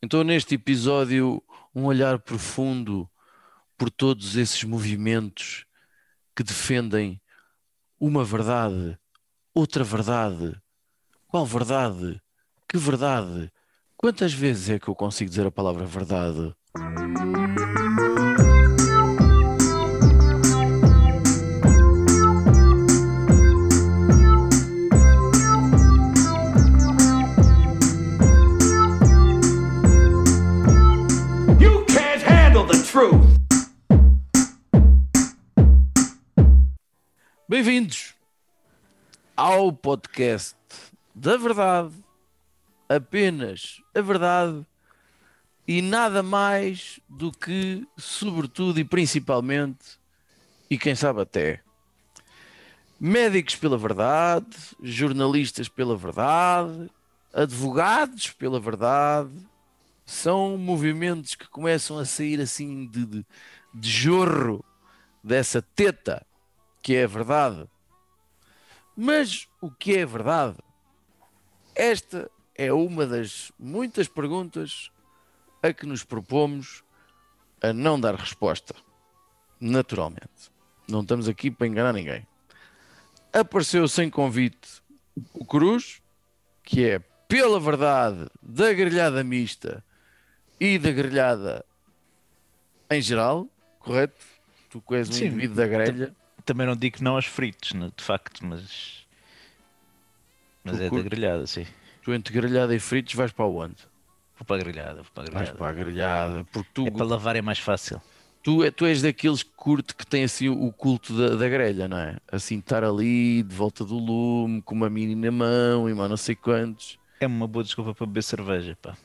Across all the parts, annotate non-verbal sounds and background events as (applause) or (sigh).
Então, neste episódio, um olhar profundo por todos esses movimentos que defendem uma verdade, outra verdade. Qual verdade? Que verdade? Quantas vezes é que eu consigo dizer a palavra verdade? Bem-vindos ao podcast da verdade, apenas a verdade e nada mais do que, sobretudo e principalmente, e quem sabe até, médicos pela verdade, jornalistas pela verdade, advogados pela verdade, são movimentos que começam a sair assim de, de, de jorro dessa teta que é verdade. Mas o que é verdade? Esta é uma das muitas perguntas a que nos propomos a não dar resposta. Naturalmente. Não estamos aqui para enganar ninguém. Apareceu sem convite o Cruz, que é pela verdade da grelhada mista e da grelhada em geral, correto? Tu que és um Sim. indivíduo da grelha. Também não digo não aos fritos, né, de facto, mas. Mas Tu é da curtes? grelhada, sim. Tu entre grelhada e fritos vais para onde? Vou para a grelhada, vou para a Vais grelhada. para a grelhada, porque tu, É para lavar é mais fácil. tu, é- tu és daqueles que curte que tem assim o culto da, da grelha, não é? Assim, estar ali de volta do lume, com uma mini na mão e mais não sei quantos. É uma boa desculpa para beber cerveja, pá.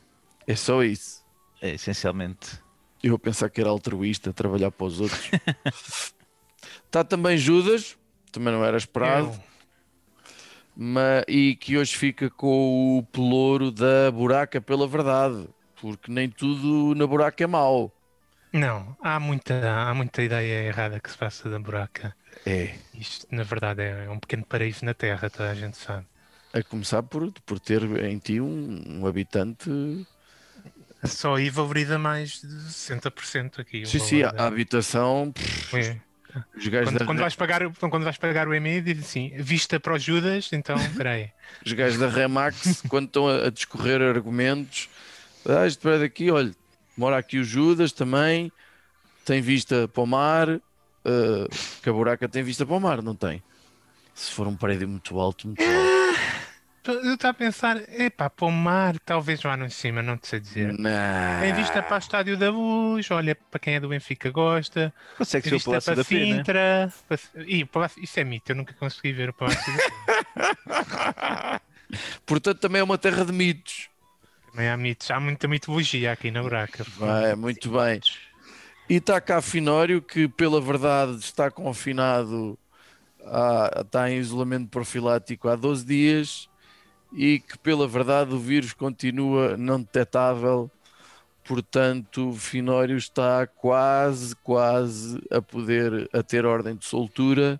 É só isso. É essencialmente. Eu a pensar que era altruísta, trabalhar para os outros. (laughs) Está também Judas, também não era esperado, Eu, ma- e que hoje fica com o pelouro da buraca pela verdade, porque nem tudo na buraca é mau. não, há muita, há muita ideia errada que se passa da buraca. É. Isto, na verdade, é um pequeno paraíso na Terra, toda a gente sabe. A começar por, por ter em ti um, um habitante. Só aí valoriza mais de 60% aqui. Sim, sim, a habitação. pff, É. Os gajos, Quando, da, quando vais pagar, quando vais pagar o EMI, diz assim, vista para os Judas, então, peraí. (laughs) os gajos da Remax, quando estão a, a discorrer argumentos, ah, este prédio aqui, olha, mora aqui o Judas também, tem vista para o mar, que a buraca tem vista para o mar, não tem? Se for um prédio muito alto, muito alto. (laughs) Eu estava a pensar, epá, para o mar, talvez lá no cima, não te sei dizer. Não. Tem vista para o Estádio da Luz, olha, para quem é do Benfica gosta. Consegue ser o Palácio para da. Sintra. para- Ih, Palácio- Isso é mito, eu nunca consegui ver o Palácio da. (laughs) Portanto, também é uma terra de mitos. Também há mitos, há muita mitologia aqui na buraca. Vai, muito bem. E está cá Finório, que pela verdade está confinado, há- está em isolamento profilático há 12 dias e que pela verdade o vírus continua não detectável. Portanto, Finório está quase, quase a poder a ter ordem de soltura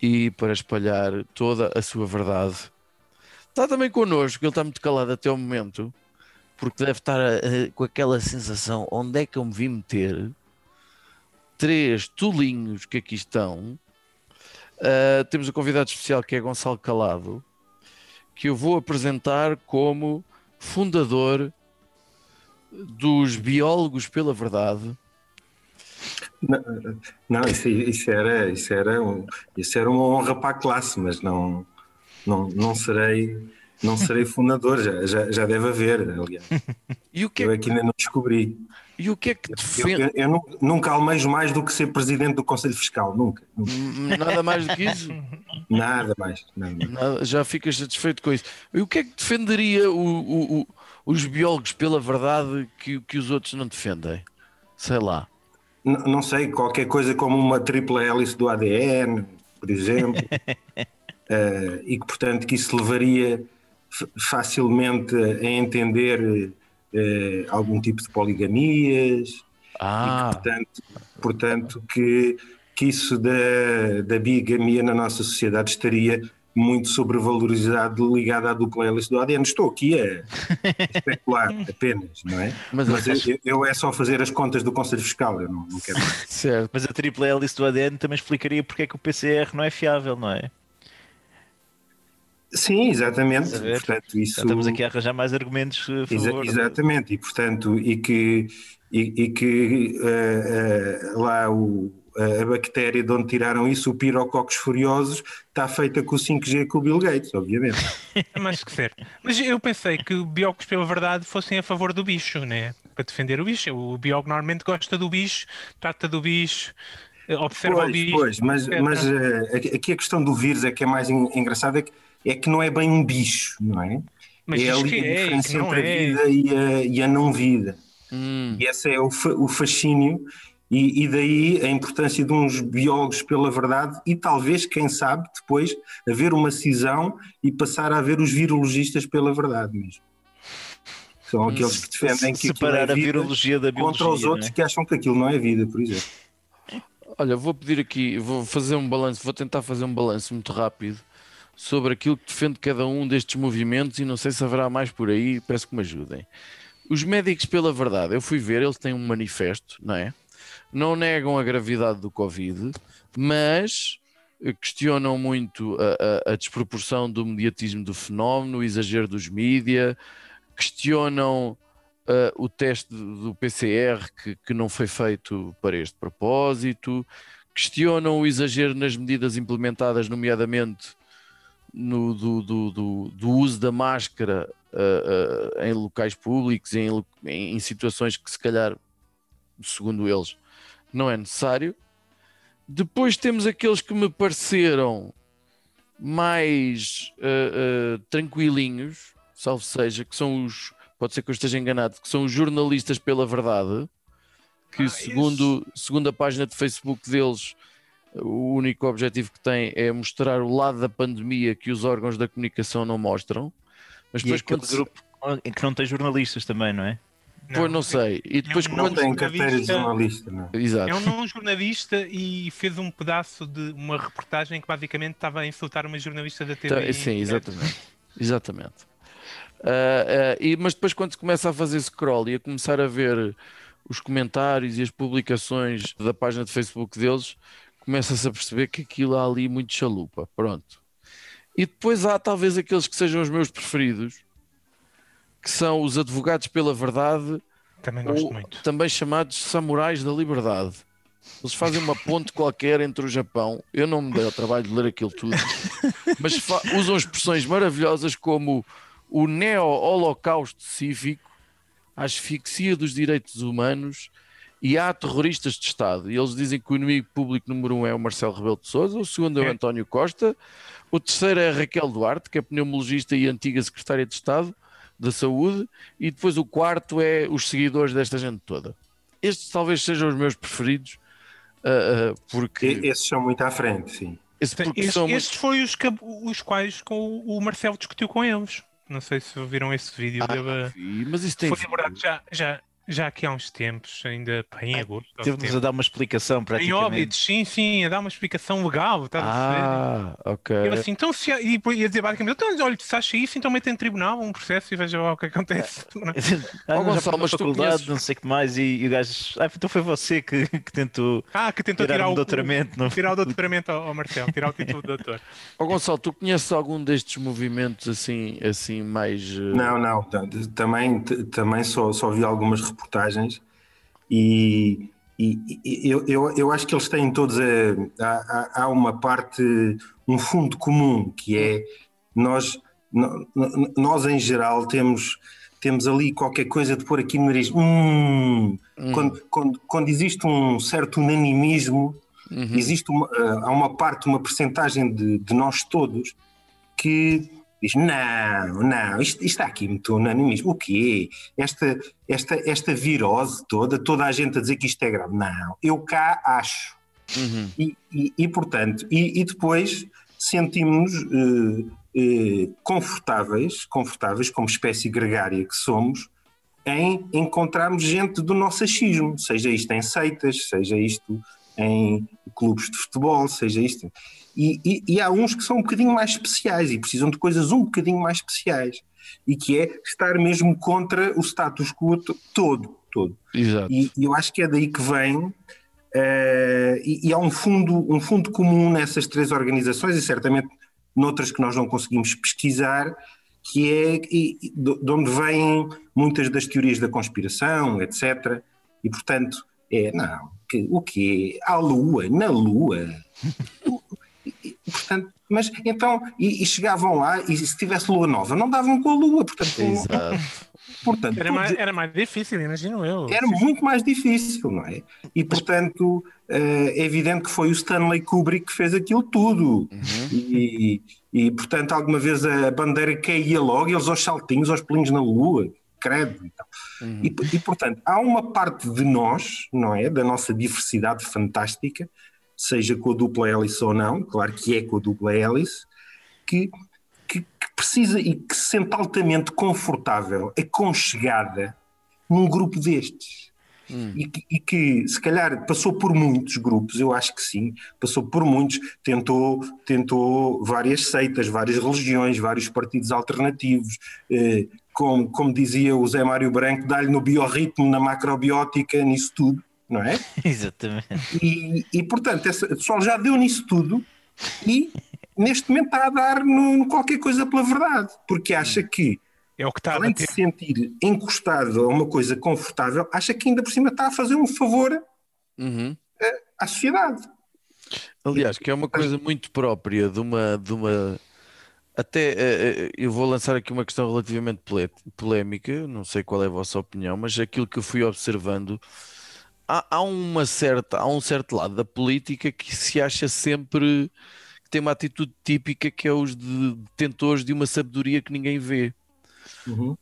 e para espalhar toda a sua verdade. Está também connosco, ele está muito calado até o momento porque deve estar a- a- com aquela sensação: onde é que eu me vim meter? Três tolinhos que aqui estão. Ah, temos um convidado especial que é Gonçalo Calado, que eu vou apresentar como fundador dos Biólogos pela Verdade. Não, não, isso, isso era, isso, era um, isso era uma honra para a classe, mas não, não, não, serei, não serei fundador, já, já, já deve haver, aliás. (laughs) E o que Eu é, aqui ainda não descobri. E o que, é que Eu, defende? eu- eu nu- nunca almejo mais do que ser presidente do Conselho Fiscal, nunca. nunca. Hum, Nada mais do que isso? (laughs) Nada mais. Nada mais. Nada, já ficas satisfeito com isso. E o que é que defenderia o- o- o- os biólogos pela verdade que, que os outros não defendem? Sei lá. N- não sei, qualquer coisa como uma tripla hélice do ADN, por exemplo, (laughs) eh, e que, portanto, que isso levaria facilmente a entender eh, algum tipo de poligamias, e Ah, que, portanto, portanto que, que isso da, da bigamia na nossa sociedade estaria muito sobrevalorizado ligado à dupla hélice do ADN. Estou aqui a (laughs) especular apenas, não é? Mas, Mas eu, eu é só fazer as contas do Conselho Fiscal, eu não, não quero. (laughs) certo. Mas a tripla hélice do ADN também explicaria porque é que o PCR não é fiável, não é? Sim, exatamente. A? Portanto, isso... Estamos aqui a arranjar mais argumentos a Exa- favor. exatamente, e portanto, e que, e, e que eh, eh, lá o, a a bactéria de onde tiraram isso, o Pirococcus furiosos, está feita com o 5G com o Bill Gates, obviamente. É mais que certo. Mas eu pensei que biólogos pela verdade fossem a favor do bicho, né? Para defender o bicho. O biólogo normalmente gosta do bicho, trata do bicho, eh, observa o Pois, bicho. pois, mas, mas eh, aqui a questão do vírus é que é mais en- engraçada, é que, é que não é bem um bicho, não é? Mas é ali que a é, diferença entre a é. vida e a, e a não vida. Hum, E esse é o, fa- o fascínio, e, e daí a importância de uns biólogos pela verdade, e talvez, quem sabe, depois haver uma cisão e passar a haver os virologistas pela verdade mesmo. São aqueles que defendem que aquilo Separar é a virologia da biologia. contra os é? outros que acham que aquilo não é vida, por exemplo. Olha, vou pedir aqui, vou fazer um balanço, vou tentar fazer um balanço muito rápido sobre aquilo que defende cada um destes movimentos e não sei se haverá mais por aí, peço que me ajudem. Os médicos pela verdade, eu fui ver, eles têm um manifesto, não é? Não negam a gravidade do Covid, mas questionam muito a, a- a desproporção do mediatismo do fenómeno, o exagero dos mídia, questionam eh, o teste do do PCR que, que não foi feito para este propósito, questionam o exagero nas medidas implementadas, nomeadamente no, do, do- do- do uso da máscara eh, eh, em locais públicos, em, em- situações que se calhar, segundo eles, não é necessário. Depois temos aqueles que me pareceram mais eh, tranquilinhos, salvo seja, que são os, pode ser que eu esteja enganado, que são os jornalistas pela verdade, que Ah, segundo, segundo a página de Facebook deles, o único objetivo que tem é mostrar o lado da pandemia que os órgãos da comunicação não mostram. Mas E depois aquele quando grupo em que não tem jornalistas também, não é? Pois não sei. E depois um Não quando. não- tem carteira de jornalista- não é? Exato. É um não jornalista e fez um pedaço de uma reportagem que basicamente estava a insultar uma jornalista da TV. Tá, sim, exatamente. Exatamente. Ah, ah, e, mas depois, quando se começa a fazer scroll e a começar a ver os comentários e as publicações da página de Facebook deles, começa-se a perceber que aquilo há ali muito chalupa. Pronto. E depois há talvez aqueles que sejam os meus preferidos, que são os advogados pela verdade, Também gosto ou muito. também chamados samurais da liberdade. Eles fazem uma ponte (laughs) qualquer entre o Japão. Eu não me dei ao trabalho de ler aquilo tudo, mas usam expressões maravilhosas como o neo-holocausto cívico, a asfixia dos direitos humanos e há terroristas de Estado. E eles dizem que o inimigo público número um é o Marcelo Rebelo de Sousa, o segundo é o É. António Costa, o terceiro é a Raquel Duarte, que é pneumologista e antiga secretária de Estado da Saúde, e depois o quarto é os seguidores desta gente toda. Estes talvez sejam os meus preferidos, ah, ah, porque, Esses são muito à frente, sim. esse porque Estes, são muito- foi os, que- os quais com o Marcelo discutiu com eles. Não sei se viram esse vídeo. Ah, dele. Ih, mas isso tem Foi abordado já, já, já aqui há uns tempos, ainda em agosto. Teve-nos a dar uma explicação Em praticamente. óbitos, sim, sim, a dar uma explicação legal. Estás a? Ah, ok. Eu assim, então se há- e ia dizer basicamente, então, olha, se acha isso, então mete em tribunal um processo e veja lá o que acontece. (laughs) Ah, não, já tu faculdade, conheces- não sei o que mais, e, e o gajo. Ah, então foi você que, que tentou Ah, que tentou tirar tirar um o, doutoramento. Não? tirar o doutoramento ao, ao Marcelo, tirar o título de doutor. (laughs) Ó Gonçalo, tu conheces algum destes movimentos assim, assim mais. eh, Não, não, também, também só, só vi algumas reportagens e, e- e eu, eu, eu acho que eles têm todos a, há, há- há uma parte, um fundo comum que é nós, nós em geral temos, temos ali qualquer coisa de pôr aqui no nariz. Hum, quando, quando, quando existe um certo unanimismo, uhum. existe uma, ah, há uma parte, uma percentagem de, de nós todos que diz: não, não, isto, isto está aqui muito unanimismo. O quê? Esta, esta, esta virose toda, toda a gente a dizer que isto é grave. Não, eu cá acho. Uhum. E, e, e, portanto, e, e depois sentimos-nos eh, eh, confortáveis, confortáveis, como espécie gregária que somos, em encontrarmos gente do nosso achismo, seja isto em seitas, seja isto em clubes de futebol, seja isto. E, e, e há uns que são um bocadinho mais especiais e precisam de coisas um bocadinho mais especiais. E que é estar mesmo contra o status quo to- todo, todo. Exato. E, e eu acho que é daí que vem. eh, e, há um fundo, um fundo comum nessas três organizações, e certamente noutras que nós não conseguimos pesquisar, que é de de onde vêm muitas das teorias da conspiração, etc. E portanto, é não, que, o quê? A Lua, na Lua. (laughs) E- portanto, mas então, e, e chegavam lá e se tivesse lua nova, não davam com a lua, portanto, não- Exato. portanto Era mais, era mais difícil, imagino eu. era muito mais difícil, não é? E portanto eh, é evidente que foi o Stanley Kubrick que fez aquilo tudo. E, e portanto alguma vez a bandeira caía logo, eles aos saltinhos, aos pelinhos na lua, credo. Então. E, e, portanto há uma parte de nós, não é? Da nossa diversidade fantástica, seja com a dupla hélice ou não, claro que é com a dupla hélice, que, que, que precisa e que se sente altamente confortável, aconchegada num grupo destes. E, que, e que, se calhar passou por muitos grupos, eu acho que sim, passou por muitos, tentou, tentou várias seitas, várias religiões, vários partidos alternativos, eh, como, como dizia o Zé Mário Branco, dá-lhe no biorritmo, na macrobiótica, nisso tudo, não é? (laughs) Exatamente. E, e, portanto, essa, o pessoal já deu nisso tudo e neste momento está a dar no, no qualquer coisa pela verdade, porque acha que, É o que está a além de se sentir encostado a uma coisa confortável, acha que ainda por cima está a fazer um favor Uhum. à sociedade. Aliás, que é uma coisa muito própria de uma, de uma até eh, eh, eu vou lançar aqui uma questão relativamente polé- polémica, não sei qual é a vossa opinião, mas aquilo que eu fui observando, há, há uma certa, há um certo lado da política que se acha sempre que tem uma atitude típica que é os de detentores de uma sabedoria que ninguém vê,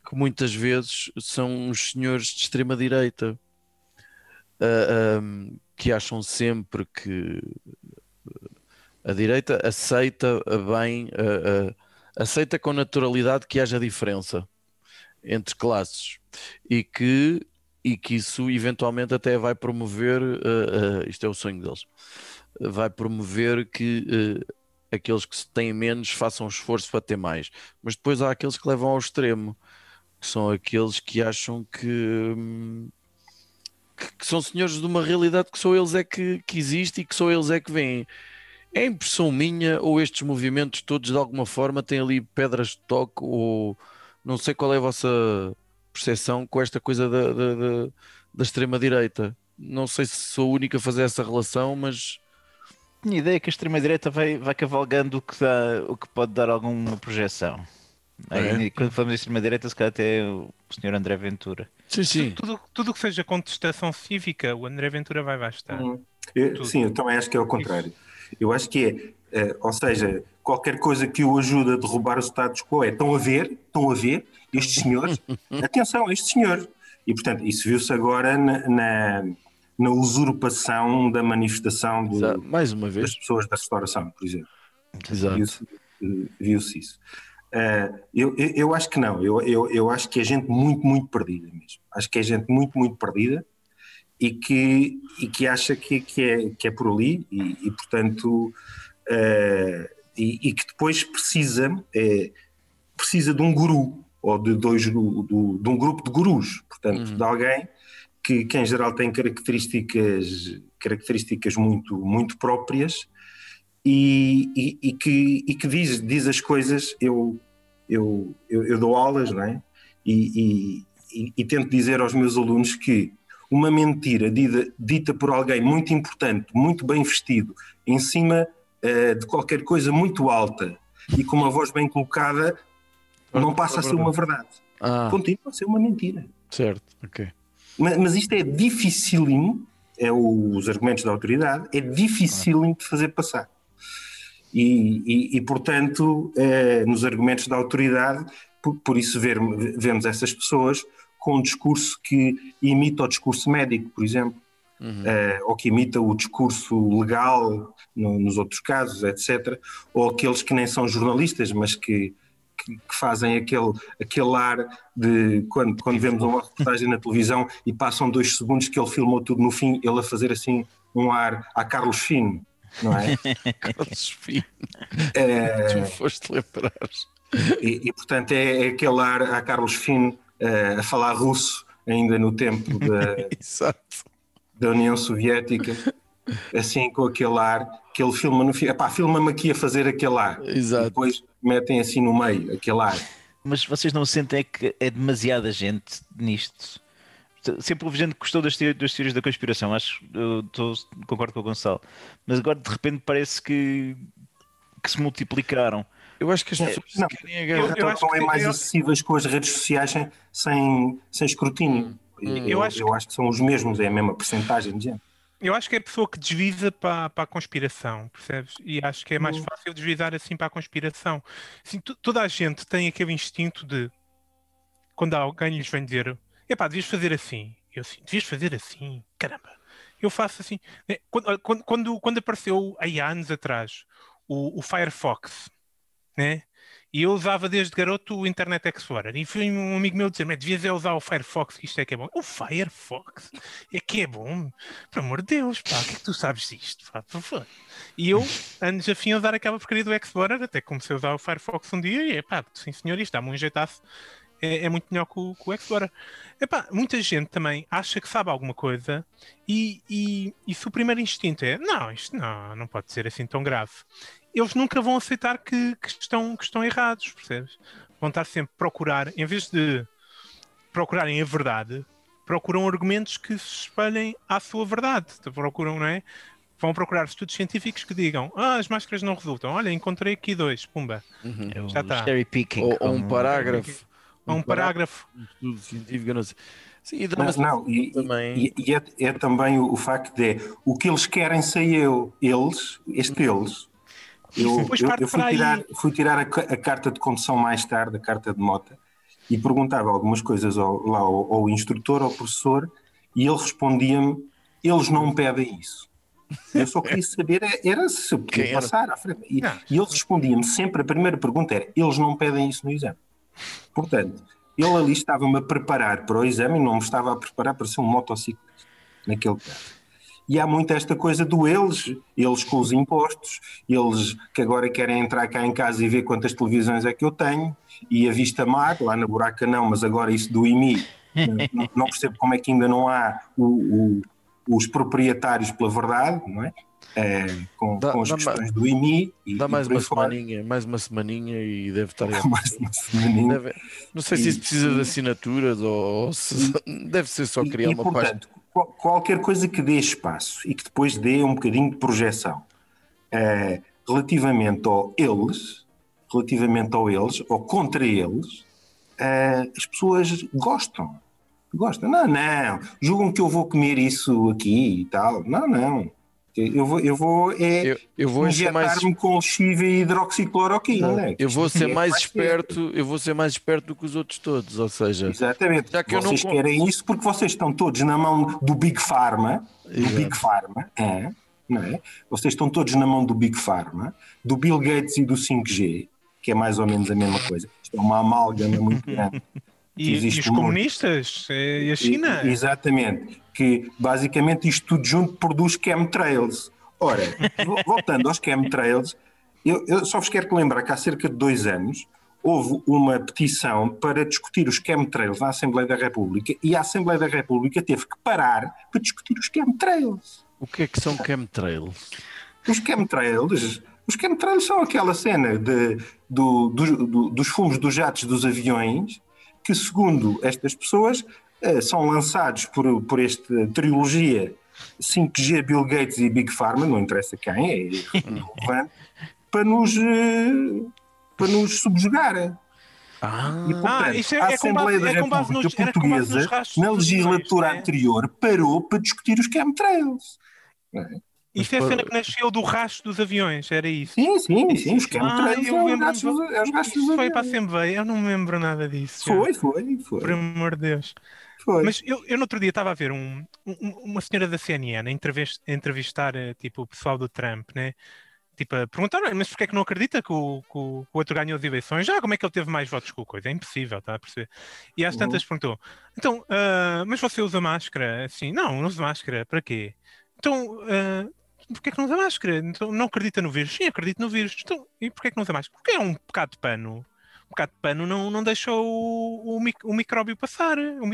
que muitas vezes são os senhores de extrema-direita. ah, ahm, que acham sempre que a direita aceita bem, uh, uh, aceita com naturalidade que haja diferença entre classes e que, e que isso eventualmente até vai promover, uh, uh, isto é o sonho deles, vai promover que uh, aqueles que têm menos façam esforço para ter mais. Mas depois há aqueles que levam ao extremo, que são aqueles que acham que. hum, que- que são senhores de uma realidade que só eles é que, que existe e que só eles é que veem. É impressão minha ou estes movimentos todos de alguma forma têm ali pedras de toque ou não sei qual é a vossa percepção com esta coisa da, da, da- da extrema-direita. Não sei se sou o único a fazer essa relação, mas Tinha ideia que a extrema-direita vai, vai cavalgando o que, dá, o que pode dar alguma projeção. Aí, É. Quando falamos de extrema-direita, se calhar até é o Sr. André Ventura. sim, sim. Tudo, tudo o que seja contestação cívica, o André Ventura vai bastar. Eu- Tudo. sim, eu também acho que é o contrário. Eu acho que é, eh, ou seja, qualquer coisa que o ajude a derrubar o status quo é estão a ver, estão a ver, estes senhores, atenção, estes senhores. E portanto, isso viu-se agora na, na, na usurpação da manifestação do- Mais uma vez. das pessoas da restauração, por exemplo. Exato. Viu-se viu-se isso. Eh, eu, eu, eu acho que não, eu, eu, eu acho que é gente muito, muito perdida mesmo. Acho que é gente muito, muito perdida e que, e que acha que, que, é, que é por ali e, e, portanto, eh, e, e que depois precisa, eh, precisa de um guru ou de, dois, do, do- de um grupo de gurus, portanto, de alguém que, que em geral tem características, características muito, muito próprias e, e- e que, e que diz, diz as coisas, eu, eu, eu, eu dou aulas, não é? E, e- tento dizer aos meus alunos que uma mentira dita, dita por alguém muito importante, muito bem vestido, em cima eh, de qualquer coisa muito alta e com uma voz bem colocada, não passa a ser uma verdade. Ah, Continua a ser uma mentira. certo, ok. Mas, mas isto é dificílimo, é o- os argumentos da autoridade, é dificílimo de fazer passar. E, e- e, portanto, eh, nos argumentos da autoridade, por, por isso ver- vemos essas pessoas com um discurso que imita o discurso médico, por exemplo, eh, ou que imita o discurso legal no- nos outros casos, etc. Ou aqueles que nem são jornalistas, mas que, que, que fazem aquele, aquele ar de quando, quando vemos uma reportagem na televisão e passam dois segundos que ele filmou tudo no fim, ele a fazer assim um ar a Carlos Fino, não é? (laughs) Carlos Fino, É, tu foste lembrar. e, e, portanto é, é aquele ar a Carlos Fino eh, a falar russo ainda no tempo da, (laughs) da União Soviética, assim com aquele ar que ele filma no fim. Epá, filma-me aqui a fazer aquele ar. Exato. E depois metem assim no meio aquele ar. Mas vocês não sentem é que é demasiada gente nisto? Sempre houve gente que gostou das, teori- das teorias da conspiração, acho eu tô- concordo com o Gonçalo. Mas agora de repente parece que, que se multiplicaram. Eu acho que as É, pessoas não, querem a eu- guerra. Então acho que- é mais eu- acessíveis com as redes sociais sem, sem, sem escrutínio. Hum. Eu, Eu acho eu acho que são os mesmos, é a mesma porcentagem de gente. Eu acho que é a pessoa que desvisa para, para a conspiração, percebes? E acho que é mais Hum. fácil desvisar assim para a conspiração. Assim, to- toda a gente tem aquele instinto de quando alguém lhes vem dizer epá, devias fazer assim. Eu assim, devias fazer assim, caramba. Eu faço assim. né? Quando, quando, quando, quando apareceu há anos atrás o, o Firefox, né? E eu usava desde garoto o Internet Explorer. E foi um amigo meu dizer: "Mas devias é usar o Firefox, que isto é que é bom. O Firefox é que é bom. Pelo amor de Deus, pá, o que é que tu sabes disto? Pá, por favor. E eu, anos a fim, a usar aquela porcaria do Explorer, até comecei a usar o Firefox um dia e, pá, sim senhor, isto dá-me um jeitaço. É, é muito melhor que o, que o Explorer. Epá, muita gente também acha que sabe alguma coisa e, e, e se o primeiro instinto é não, isto não, não pode ser assim tão grave, eles nunca vão aceitar que, que estão, que estão errados, percebes? Vão estar sempre a procurar, em vez de procurarem a verdade, procuram argumentos que se espelhem à sua verdade. Procuram, não é? Vão procurar estudos científicos que digam ah, as máscaras não resultam. Olha, encontrei aqui dois, pumba. É o Já tá. picking. Ou, ou um parágrafo. Há um parágrafo. Um estudo científico, não sei. Sim, e Mas uma não, e, também. e- e é, é também o, o facto de o que eles querem sei eu. Eles, este eles. Eu, (laughs) Depois eu- parte eu fui para aí. tirar, fui tirar a, a carta de condução mais tarde, a carta de mota, e perguntava algumas coisas ao, lá ao, ao instrutor, ao professor, e ele respondia-me: eles não pedem isso. Eu só queria saber é- era se eu podia Quem era? passar à frente. E, Não. e ele respondia-me sempre: a primeira pergunta era: eles não pedem isso no exame. Portanto, ele ali estava-me a preparar para o exame e não me estava a preparar para ser um motociclista, naquele caso. E há muito esta coisa do eles, eles com os impostos, eles que agora querem entrar cá em casa e ver quantas televisões é que eu tenho, e a vista mar, lá na buraca não, mas agora isso do IMI, não, não percebo como é que ainda não há o- o- os proprietários pela verdade, não é? Eh, com, Dá- com as questões do IMI. E, Dá e mais uma fora. semaninha, mais uma semaninha e deve estar aí. (laughs) Mais uma semaninha. Deve- não sei se isso precisa de assinaturas ou, ou se (laughs) deve ser só E- criar e, uma página. portanto, qual- qualquer coisa que dê espaço e que depois dê um bocadinho de projeção eh, relativamente ao eles, relativamente ao eles, ou contra eles, eh, as pessoas gostam. Gostam. Não, não. Julgam que eu vou comer isso aqui e tal. Não, não. Eu vou, eu vou é Eu, eu vou ser mais com chive e hidroxicloroquina. né? eu vou ser Isto mais esperto, eu vou ser mais esperto do que os outros todos, ou seja, Exatamente. Já que eu não vocês querem isso porque vocês estão todos na mão do Big Pharma, do Exato. Big Pharma, é, não é? Vocês estão todos na mão do Big Pharma, do Bill Gates e do 5G, que é mais ou menos a mesma coisa. Isto é uma amálgama muito grande. (laughs) E, e os muito. comunistas? eh, E a China? E- exatamente. Que basicamente isto tudo junto produz chemtrails. Ora, (laughs) vo- voltando aos chemtrails, eu, eu só vos quero que lembrar que há cerca de dois anos houve uma petição para discutir os chemtrails na Assembleia da República e a Assembleia da República teve que parar para discutir os chemtrails. o que é que são chemtrails? Os chemtrails, os chemtrails são aquela cena de, do- do- do- dos fumos dos jatos dos aviões que, segundo estas pessoas, eh, são lançados por, por esta trilogia 5G, Bill Gates e Big Pharma, não interessa quem, é irrelevante, (laughs) para nos, eh, para nos subjugar. Ah, E, portanto, Ah, isso é- a é com Assembleia base- da é República com base nos Portuguesa, rastros na legislatura não é? anterior, parou para discutir os chemtrails. Isto é a cena que nasceu do rastro dos aviões, era isso. Sim, sim, sim, os Ah, lembro-me gastos, é os gastos dos foi para a aviões. Assembleia, eu não me lembro nada disso. já. Foi, foi, foi. Por amor de Deus. foi. Mas eu, eu no outro dia estava a ver um- um- uma senhora da CNN a entrevis- a entrevistar eh, tipo, o pessoal do Trump, né? tipo, a perguntar, "Olha, mas porquê é que não acredita que o, que o- outro ganhou as eleições? Já, como é que ele teve mais votos que o coisa? É impossível, está a perceber? E às tantas perguntou, então, ah, mas você usa máscara? Assim, não, não uso máscara, para quê? Então, ah, porquê é que não usa máscara? Então, não acredita no vírus? Sim, acredito no vírus. Então, e porquê é que não usa máscara? Porque é um bocado de pano. Um bocado de pano não, não deixa o, o, mic- o micróbio passar. O,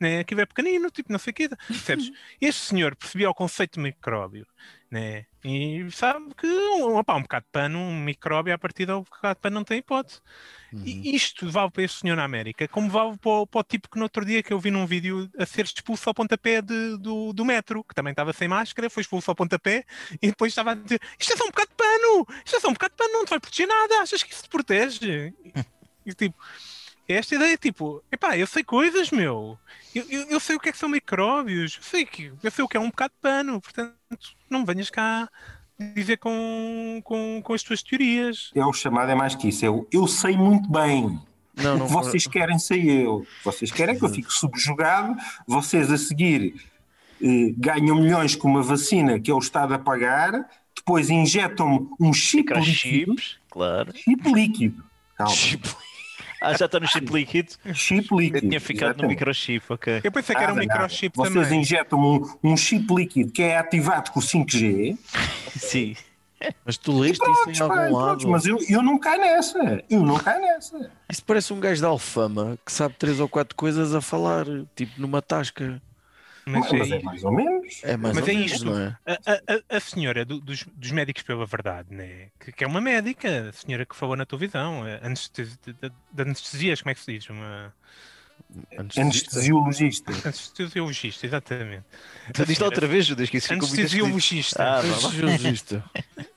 né? Aquilo é pequenino, tipo, não sei o quê. Percebes? (laughs) Este senhor percebia o conceito de micróbio, né? E sabe que um, opá, um bocado de pano, um micróbio, a partir do bocado de pano não tem hipótese. E isto vale para este senhor na América, como vale para o, para o tipo que no outro dia que eu vi num vídeo a ser expulso ao pontapé de- do, do metro, que também estava sem máscara, foi expulso ao pontapé e depois estava a dizer: Isto é só um bocado de pano, isto é só um bocado de pano, não te vai proteger nada, achas que isso te protege? E, (laughs) tipo, esta ideia, tipo, epá, eu sei coisas, meu. Eu, eu, eu sei o que é que são micróbios, eu sei, que, eu sei o que é um bocado de pano, portanto, não me venhas cá dizer com, com, com as tuas teorias. É o chamado, é mais que isso. É o eu sei muito bem. Não, o não que vocês querem sei eu. Vocês querem que eu fique subjugado, vocês a seguir eh, ganham milhões com uma vacina que é o Estado a pagar, depois injetam-me um chip líquido. Microchips, claro. Chip líquido. Calma. Ah, já está no chip líquido. Chip Eu líquido. tinha ficado no exatamente. microchip, ok. Eu pensei que era um Nada, nada. microchip Vocês também. injetam um, um chip líquido que é ativado com o 5G. (laughs) Sim. Mas tu leste Prontos, isso em algum prontos, lado. mas eu, eu não caio nessa. Eu não caio nessa. Isso parece um gajo de alfama que sabe três ou quatro coisas a falar, tipo numa tasca. Mas, Mas, é, é mais ou menos. É mais Mas ou é menos, isto. não é? a, a- a- senhora do- dos, dos médicos pela verdade, né? que, que é uma médica, a senhora que falou na televisão, anestesi- de, anestesias, como é que se diz? Uma Anestesiologista. anestesiologista, exatamente. Tu lá outra vez, Judas, que isso. Anestesiologista. Ah. Anestesiologista. (laughs)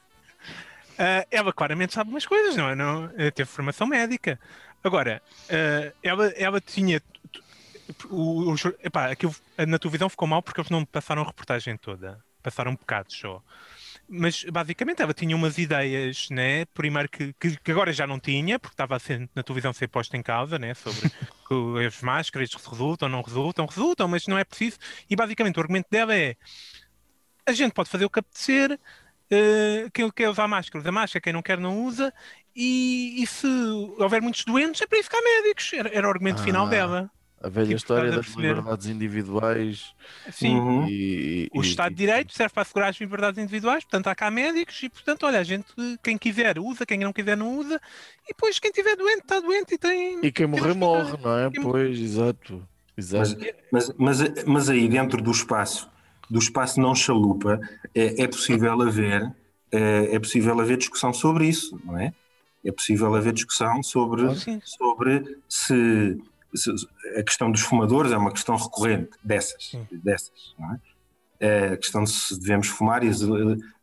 Ah, ela claramente sabe umas coisas, não é? Não, eh, teve formação médica. Agora, ah, ela, ela tinha. O, o, epá, aquilo, na televisão ficou mal porque eles não passaram a reportagem toda. Passaram um bocado só. Mas basicamente ela tinha umas ideias, né? Primeiro que, que, que agora já não tinha, porque estava a ser, na televisão a ser posta em causa, né? Sobre (laughs) que as máscaras resultam, não resultam, resultam, mas não é preciso. E basicamente o argumento dela é: a gente pode fazer o que apetecer, eh, quem quer usar máscara, usa máscara, quem não quer, não usa. E, e se houver muitos doentes, é para isso que há médicos. Era, era o argumento final Ah. dela. A velha Tipo, história das perceber? liberdades individuais Sim. Uhum. e, O e- Estado de Direito serve para assegurar as liberdades individuais, portanto há cá médicos e, portanto, olha, a gente, quem quiser usa, quem não quiser não usa, e depois quem estiver doente está doente e tem. e quem morrer morre, não é? temos- Pois, exato. Exato. Mas, mas, mas aí dentro do espaço, do espaço não chalupa, é, é possível haver é, é possível haver discussão sobre isso, não é? É possível haver discussão sobre, Sim. sobre se- a questão dos fumadores é uma questão recorrente dessas, Sim. dessas, não é? É A questão de se devemos fumar e as,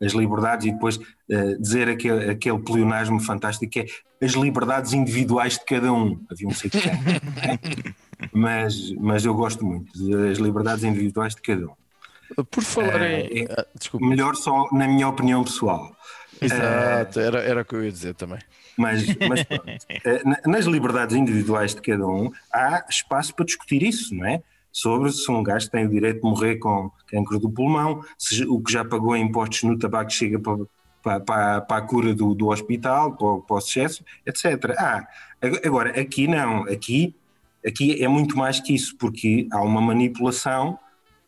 as liberdades e depois eh, dizer aquele, aquele pleonasmo fantástico que é as liberdades individuais de cada um. Havia um sítio (laughs) mas, mas eu gosto muito das liberdades individuais de cada um. Por falar Eh, em. é- ah. Melhor só na minha opinião pessoal. Exato, era, era o que eu ia dizer também. Mas, mas pronto, (laughs) eh, na- nas liberdades individuais de cada um há espaço para discutir isso, não é? Sobre se um gajo tem o direito de morrer com cancro do pulmão, se o que já pagou impostos no tabaco chega para, para, para, para a cura do, do hospital, para, o- para o sucesso, etc. Ah, ag- agora, aqui não, aqui, aqui é muito mais que isso, porque há uma manipulação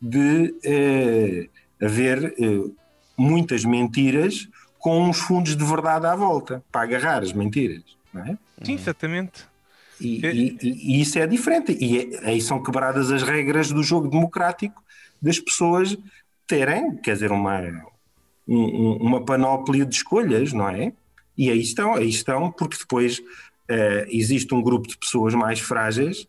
de eh, haver eh, muitas mentiras com uns fundos de verdade à volta, para agarrar as mentiras, não é? Sim, exatamente. E, e- e- e isso é diferente. E é- aí são quebradas as regras do jogo democrático das pessoas terem, quer dizer, uma, um- um- uma panóplia de escolhas, não é? E aí estão, aí estão, porque depois eh, existe um grupo de pessoas mais frágeis,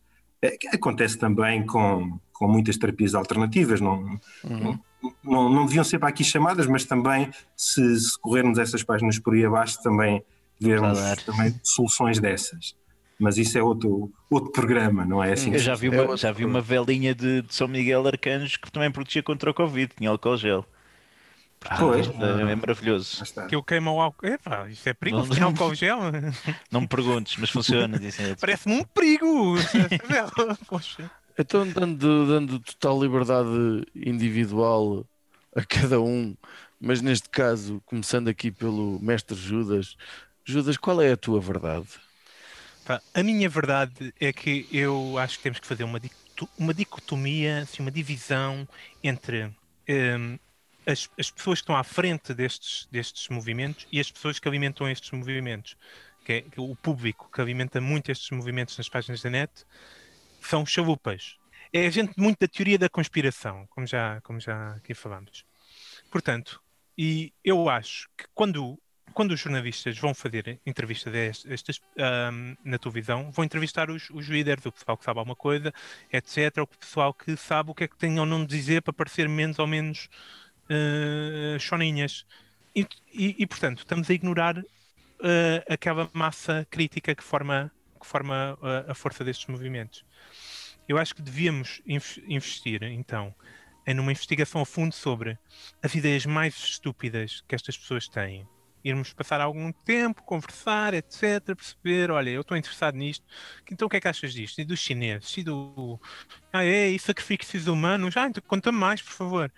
que acontece também com, com muitas terapias alternativas, não, não, não, não deviam ser para aqui chamadas, mas também se, se corrermos essas páginas por aí abaixo, também vermos Claro. também soluções dessas. Mas isso é outro, outro programa, não é assim? Eu já vi É uma, já vi uma velinha de, de São Miguel Arcanjo que também protegia contra o Covid, tinha álcool gel. Pois. É, é maravilhoso. Que eu queimo o álcool. Epá, isso é perigo, Não- tem álcool gel. Não me perguntes, mas funciona. (laughs) Parece-me um perigo. (laughs) Poxa. Então, dando, dando total liberdade individual a cada um Mas neste caso, começando aqui pelo mestre Judas, Judas, qual é a tua verdade? A minha verdade é que eu acho que temos que fazer uma, uma dicotomia, assim, uma divisão entre hum, as, as pessoas que estão à frente destes, destes movimentos e as pessoas que alimentam estes movimentos. Que é o público que alimenta muito estes movimentos nas páginas da net são chalupas. É gente muito da teoria da conspiração, como já, como já aqui falamos. Portanto, e eu acho que quando quando os jornalistas vão fazer entrevistas destas, estas, ahm, na televisão, vão entrevistar os, os líderes, o pessoal que sabe alguma coisa, etc. O pessoal que sabe o que é que tem ou não dizer para parecer menos ou menos uh, choninhas. E, e, e, portanto, estamos a ignorar eh, aquela massa crítica que forma, que forma a, a força destes movimentos. Eu acho que devíamos inv- investir, então, em numa investigação a fundo sobre as ideias mais estúpidas que estas pessoas têm. Irmos passar algum tempo, conversar, etc. Perceber, olha, eu estou interessado nisto. Então o que é que achas disto? E dos chineses? E do. Ah, é? E sacrifícios humanos? Ah, então conta-me mais, por favor.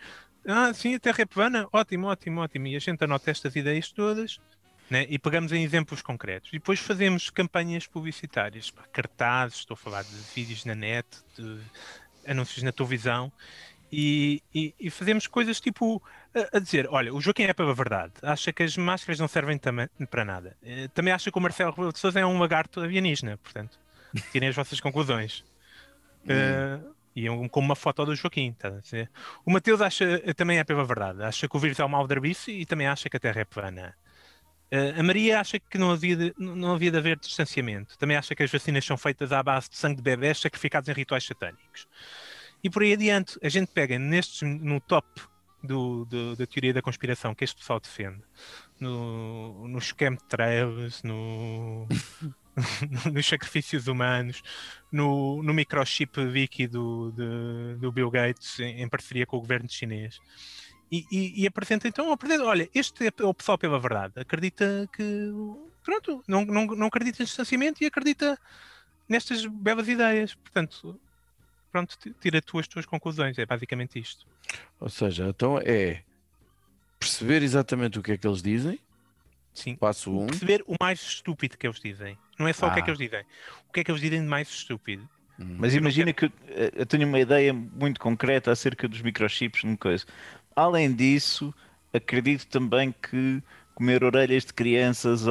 Ah, sim, a Terra é plana? Ótimo, ótimo, ótimo. E a gente anota estas ideias todas né? e pegamos em exemplos concretos. E depois fazemos campanhas publicitárias, cartazes, estou a falar de vídeos na net, de anúncios na televisão. E, e- e fazemos coisas tipo a, a dizer: olha, o Joaquim é pela verdade, acha que as máscaras não servem para nada. Eh, Também acha que o Marcelo Rebelo de Sousa é um lagarto alienígena, portanto, tirem as vossas conclusões. (laughs) Eh, e um, com uma foto do Joaquim, tá? O Mateus acha, eh, também é pela verdade, acha que o vírus é o mal derbice e também acha que a Terra é plana. Eh, a Maria acha que não havia, de, não havia de haver distanciamento. Também acha que as vacinas são feitas à base de sangue de bebés sacrificados em rituais satânicos. E por aí adiante, a gente pega nestes, no top do, do- da teoria da conspiração que este pessoal defende, no, nos chemtrails, no, (laughs) nos sacrifícios humanos, no, no microchip Wiki do, do Bill Gates em, em parceria com o governo chinês. E, e, e apresenta então, apresenta, olha, este é o pessoal pela verdade, acredita que, pronto, não, não, não acredita em distanciamento e acredita nestas belas ideias. Portanto, pronto, ti- tira tu as tuas conclusões, é basicamente isto. Ou seja, então é perceber exatamente o que é que eles dizem, Sim. passo um, Perceber o mais estúpido que eles dizem. Não é só o que é que Ah. eles dizem. O que é que eles dizem de mais estúpido? Mas imagina que eu, tenho uma ideia muito concreta acerca dos microchips, numa coisa. Além disso, acredito também que comer orelhas de crianças ah,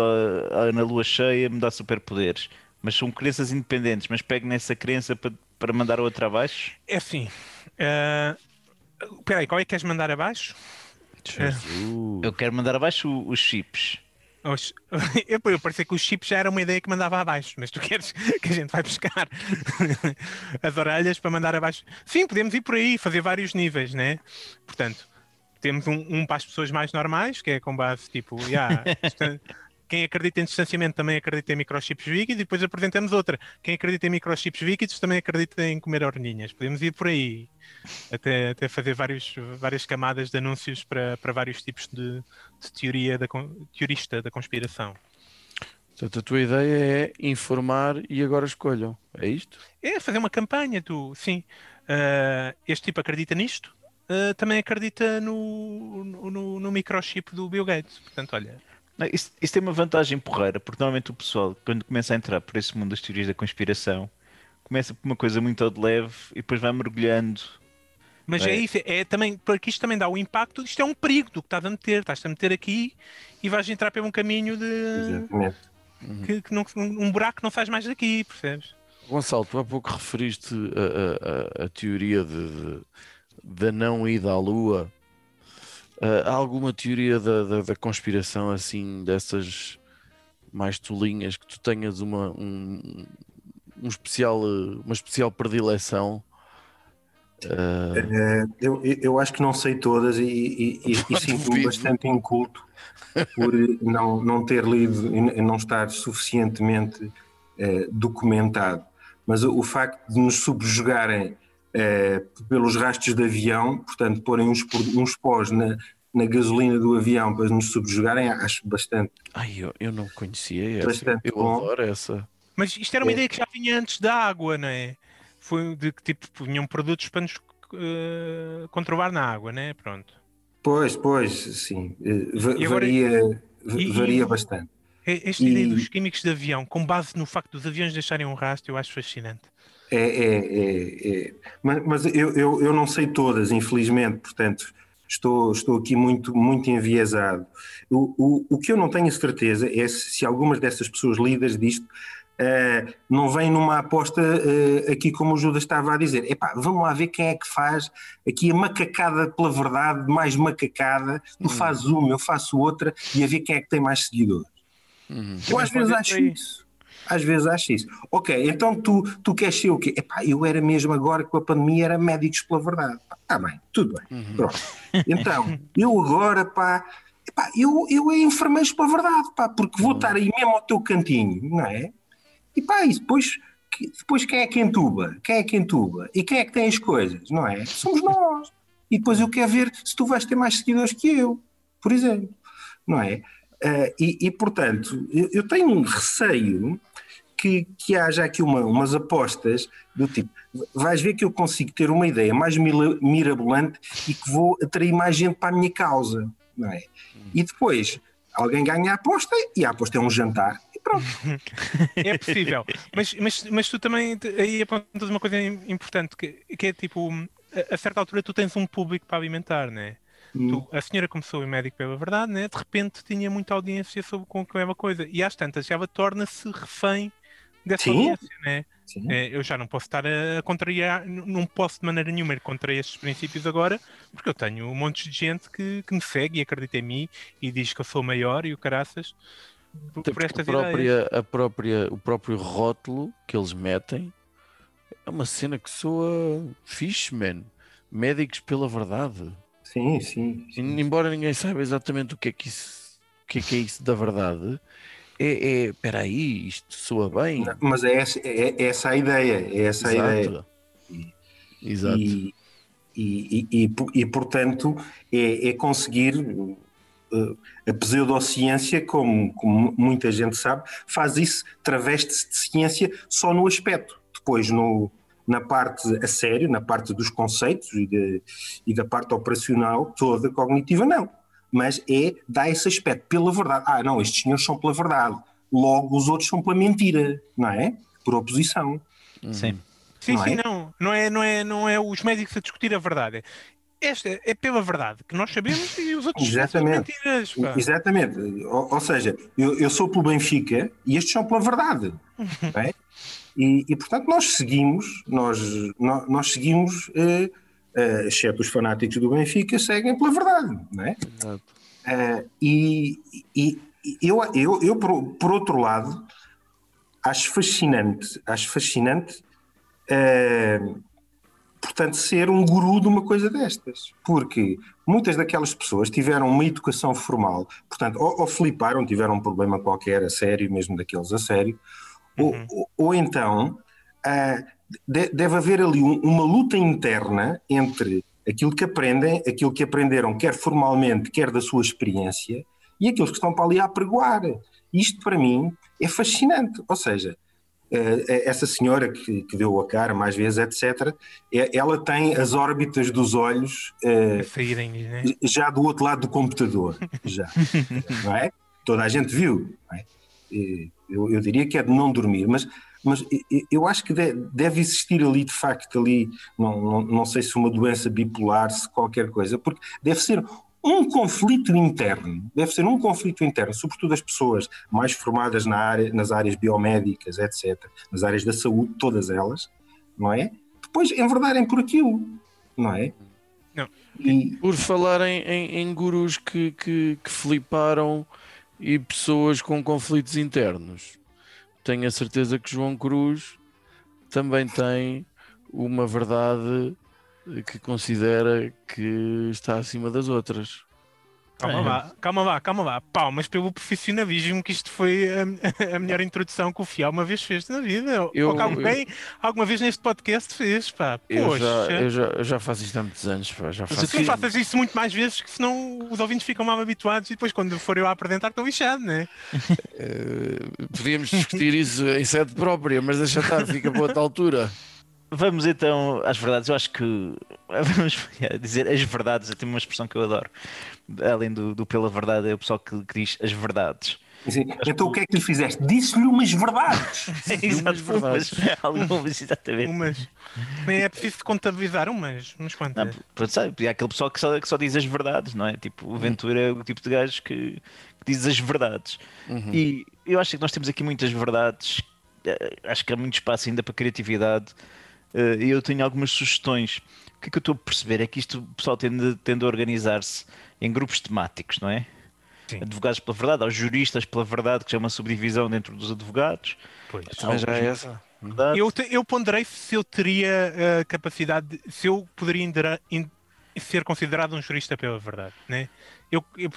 ah, na lua cheia me dá superpoderes. Mas são crenças independentes, mas pego nessa crença para, para mandar outra abaixo. É assim. ah, Espera aí, qual é que queres mandar abaixo? Jesus. Eu quero mandar abaixo os chips. Os... (laughs) Eu, eu parecia que os chips já era uma ideia que mandava abaixo, mas tu queres (laughs) que a gente vai buscar (laughs) as orelhas para mandar abaixo. Sim, podemos ir por aí, fazer vários níveis, né? Portanto, temos um, um para as pessoas mais normais, que é com base tipo, yeah, (laughs) quem acredita em distanciamento também acredita em microchips líquidos, e depois apresentamos outra. Quem acredita em microchips líquidos também acredita em comer orelhinhas. Podemos ir por aí, até, até fazer vários, várias camadas de anúncios para, para vários tipos de, de teoria da, teorista da conspiração. Portanto, a tua ideia é informar e agora escolham. É isto? É fazer uma campanha do sim. ah, este tipo acredita nisto, ah, também acredita no, no, no- microchip do Bill Gates. Portanto, olha, Não, Isso, isso tem uma vantagem porreira, porque normalmente o pessoal, quando começa a entrar por esse mundo das teorias da conspiração, começa por uma coisa muito de leve e depois vai mergulhando. mas é, É. isso, é também, porque isto também dá o impacto, isto é um perigo do que estás a meter, estás a meter aqui e vais entrar por um caminho de Exatamente. que, que não, um buraco que não sais mais daqui, percebes? Gonçalo, tu há pouco referiste a, a- a- a teoria de, de- da não ida à Lua. Ah, há alguma teoria da, da- da conspiração assim, dessas mais tolinhas, que tu tenhas uma, um, um especial, uma especial predileção? Ah, Eh, eu, eu- acho que não sei todas e, e, e, e (laughs) sinto-me bastante inculto por não, não ter lido e não estar suficientemente eh, documentado. Mas o, o facto de nos subjugarem eh, pelos rastros de avião, portanto, porem uns, uns pós na, na gasolina do avião para nos subjugarem, acho bastante. ai, eu, eu não conhecia essa. Bastante Eu bom. adoro essa. Mas isto era uma É. ideia que já vinha antes da água, não é? Foi de que tipo, vinham produtos para nos eh, controlar na água, né? Pronto. Pois, pois, sim. eh, E agora- varia e- varia e- bastante. É- Esta E- ideia dos químicos de avião, com base no facto dos aviões deixarem um rastro, eu acho fascinante. É, é, é, é. Mas, mas eu, eu, eu não sei todas, infelizmente, portanto, estou, estou aqui muito, muito enviesado. O, o, o que eu não tenho certeza é se, se algumas dessas pessoas líderes disto eh, não vêm numa aposta eh, aqui como o Judas estava a dizer. Epá, vamos lá ver quem é que faz aqui a macacada pela verdade, mais macacada. Tu fazes uma, eu faço outra e a ver quem é que tem mais seguidores. Eu às vezes acho isso. Às vezes acho isso. Ok, então tu, tu queres ser o quê? Epá, eu era mesmo agora com a pandemia, era médicos pela verdade. Está bem, tudo bem. Pronto. Então, eu agora, pá, epá, eu, eu é enfermeiros pela verdade, pá, porque vou estar aí mesmo ao teu cantinho, não é? E pá, e depois, depois quem é que entuba? Quem é que entuba? E quem é que tem as coisas, não é? Somos nós. E depois eu quero ver se tu vais ter mais seguidores que eu, por exemplo, não é? Ah, e, e, portanto, eu, eu tenho um receio que, que haja aqui uma- umas apostas do tipo, vais ver que eu consigo ter uma ideia mais mirabolante e que vou atrair mais gente para a minha causa, não é? E depois alguém ganha a aposta e a aposta é um jantar e pronto. É possível. mas, mas, mas tu também aí apontas uma coisa im- importante, que, que é tipo, a, certa altura tu tens um público para alimentar, né? Tu- a senhora começou em médico pela verdade, né? de repente tinha muita audiência sobre com a mesma coisa. E às tantas ela torna-se refém dessa Sim. audiência, né? Sim. É, eu já não posso estar a contrariar, não posso de maneira nenhuma ir contra estes princípios agora, porque eu tenho um monte de gente que, que me segue e acredita em mim e diz que eu sou maior e o caraças por, por estas a ideias. própria, a própria, o próprio rótulo que eles metem é uma cena que soa fixe, man. Médicos pela verdade. Sim, sim. Sim. embora ninguém saiba exatamente o que é que isso, o que é, que é isso da verdade, é, é, espera aí, isto soa bem. Não, Mas é essa, é, é essa a ideia, é essa a ideia. Exato. Exato. E, e, e, e, po- e, portanto, é, é conseguir uh, a pseudociência, como, como muita gente sabe, faz isso, traveste-se de ciência só no aspecto. Depois, no, na parte a sério, na parte dos conceitos e, de- e da parte operacional toda cognitiva, não. Mas é dar esse aspecto pela verdade. Ah, não, estes senhores são pela verdade. Logo, os outros são pela mentira, não é? Por oposição. Sim. Sim, não sim, é? não. Não é, não, é, não é os médicos a discutir a verdade. Esta é pela verdade que nós sabemos e os outros são Exatamente. mentiras. pá. Exatamente. Ou, ou seja, eu, eu sou pelo Benfica e estes são pela verdade. (laughs) não é? e, e, portanto, nós seguimos, nós, nós, nós seguimos, eh, eh, exceto os fanáticos do Benfica, seguem pela verdade. Não é? Eh, e e- eu, eu, eu por, por outro lado, acho fascinante, acho fascinante, eh, portanto, ser um guru de uma coisa destas, porque muitas daquelas pessoas tiveram uma educação formal, portanto, ou, ou fliparam, tiveram um problema qualquer a sério, mesmo daqueles a sério, ou, ou, ou então de- deve haver ali um- uma luta interna entre aquilo que aprendem, aquilo que aprenderam, quer formalmente, quer da sua experiência, e aqueles que estão para ali a apregoar. Isto, para mim, é fascinante. Ou seja, eh, essa senhora que, que deu a cara mais vezes, etc., eh, ela tem as órbitas dos olhos eh, saírem, né? já do outro lado do computador, já, (laughs) não é? Toda a gente viu, é? Eh, Eu, eu diria que é de não dormir, mas, mas eu acho que de- deve existir ali, de facto, ali, não, não, não sei se uma doença bipolar, se qualquer coisa, porque deve ser um conflito interno, deve ser um conflito interno, sobretudo as pessoas mais formadas na área, nas áreas biomédicas, etc., nas áreas da saúde, todas elas, não é? Depois enverdarem por aquilo, não é? Não. E, Por falar em, em, em gurus que, que, que fliparam e pessoas com conflitos internos, tenho a certeza que João Cruz também tem uma verdade que considera que está acima das outras. Calma É. lá, calma lá, calma lá. Palmas pelo profissionalismo que isto foi a, (laughs) a melhor introdução que o Fial uma vez fez na vida. Eu- Ou que alguém alguma vez neste podcast fez, pá. Eu Poxa. já, eu, já, eu já faço isto há muitos anos, pá, já faço Não faças isso muito mais vezes, que senão os ouvintes ficam mal habituados e depois, quando for eu a apresentar, estão lixados, né? (laughs) Eh, podíamos discutir isso em sede própria, mas deixa estar, fica para outra altura. (laughs) Vamos então às verdades. Eu acho que (laughs) vamos dizer as verdades. Tem uma expressão que eu adoro. Além do, do pela verdade, é o pessoal que, que diz as verdades. Assim, então o que é que lhe fizeste? Disse-lhe umas verdades. (laughs) Exato, verdades. umas, (laughs) algumas, exatamente. Umas. Nem é preciso contabilizar umas, umas Não, quantas. pronto, sabe, há aquele pessoal que só, que só diz as verdades, não é? Tipo, o Ventura é o tipo de gajo que, que diz as verdades. E eu acho que nós temos aqui muitas verdades, eh, acho que há muito espaço ainda para criatividade. Eh, E eu tenho algumas sugestões. O que é que eu estou a perceber? É que isto o pessoal tende, tende a organizar-se em grupos temáticos, não é? Sim. Advogados pela verdade, aos juristas pela verdade, que já é uma subdivisão dentro dos advogados. Pois. Também já é essa. Verdade. Eu, te- eu ponderei se eu teria a capacidade, de- se eu poderia indera- in- ser considerado um jurista pela verdade, né? Eu, eu-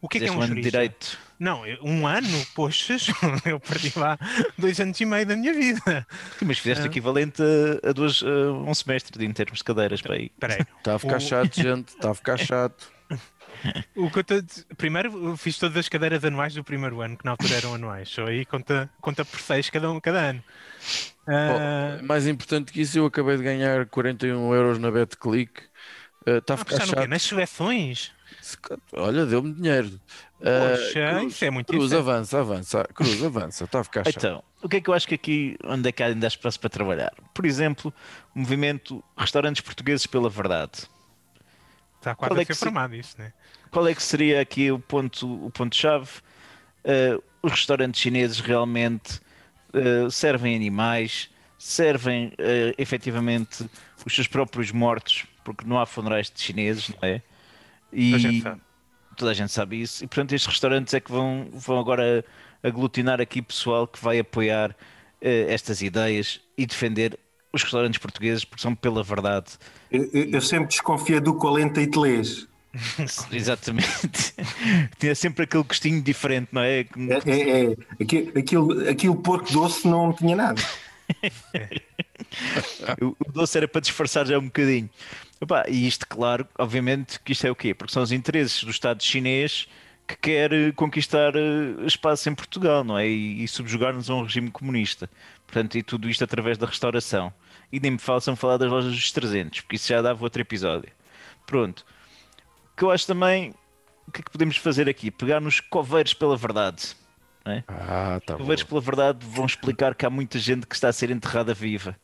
o que é que é um um ano de jurista? direito. Não, um ano, poxa, (laughs) eu perdi lá dois anos e meio da minha vida. Sim, Mas fizeste Ah. o equivalente a, a duas, a um semestre de em termos de cadeiras para aí. Espera aí. Está (laughs) a ficar O- chato, gente. Está a ficar chato. (laughs) O que eu Primeiro eu fiz todas as cadeiras anuais do primeiro ano, que na altura eram anuais. Só aí conta, conta por seis cada, um, cada ano. Ah, Oh, mais importante que isso, eu acabei de ganhar 41 euros na BetClick. Uh, Está a a ficar apostar no quê? chato. Nas seleções? Se Olha, deu-me dinheiro. Uh, Poxa, isso é muito Cruz, avança, avança. Cruz, avança. Está a ficar chato. Então, o que é que eu acho que aqui onde é que há ainda há espaço para trabalhar? Por exemplo, o movimento Restaurantes Portugueses pela Verdade. Está quase Qual é a que ser se- formado isso, né? Qual é que seria aqui o ponto o ponto-chave? Uh, os restaurantes chineses realmente uh, servem animais, servem uh, efetivamente os seus próprios mortos, porque não há funerais de chineses, não é? E Toda a gente sabe. toda a gente sabe isso. E portanto, estes restaurantes é que vão, vão agora aglutinar aqui pessoal que vai apoiar eh, estas ideias e defender os restaurantes portugueses porque são pela verdade. Eu, eu- eu sempre desconfia do colenta itelês. (laughs) Exatamente. (laughs) Tinha sempre aquele gostinho diferente, não é? É, é, é. Aquilo, aquilo, aquilo porco doce não tinha nada. (laughs) O doce era para disfarçar já um bocadinho. Epá, e isto, claro, obviamente, que isto é o quê? Porque são os interesses do Estado chinês que quer eh, conquistar eh, espaço em Portugal, não é? E, e subjugar-nos a um regime comunista. Portanto, e tudo isto através da restauração. E nem me façam falar das lojas dos 300, porque isso já dava outro episódio. Pronto. O que eu acho também, o que é que podemos fazer aqui? Pegar nos coveiros pela verdade. É? Ah, tá. Coveiros pela verdade vão explicar que há muita gente que está a ser enterrada viva.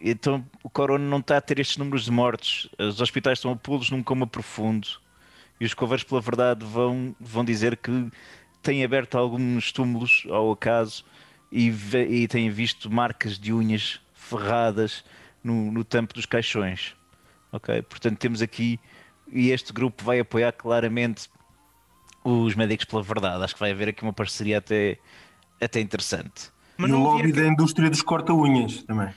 Então o corona não está a ter estes números de mortes. Os hospitais estão a pô-los num coma profundo. E os coveiros pela verdade vão, vão dizer que têm aberto alguns túmulos ao acaso e, ve- e têm visto marcas de unhas ferradas no, no tampo dos caixões. Ok? Portanto, temos aqui, e este grupo vai apoiar claramente os médicos pela verdade. Acho que vai haver aqui uma parceria até, até interessante. Mas e o lobby havia, da indústria dos corta-unhas também.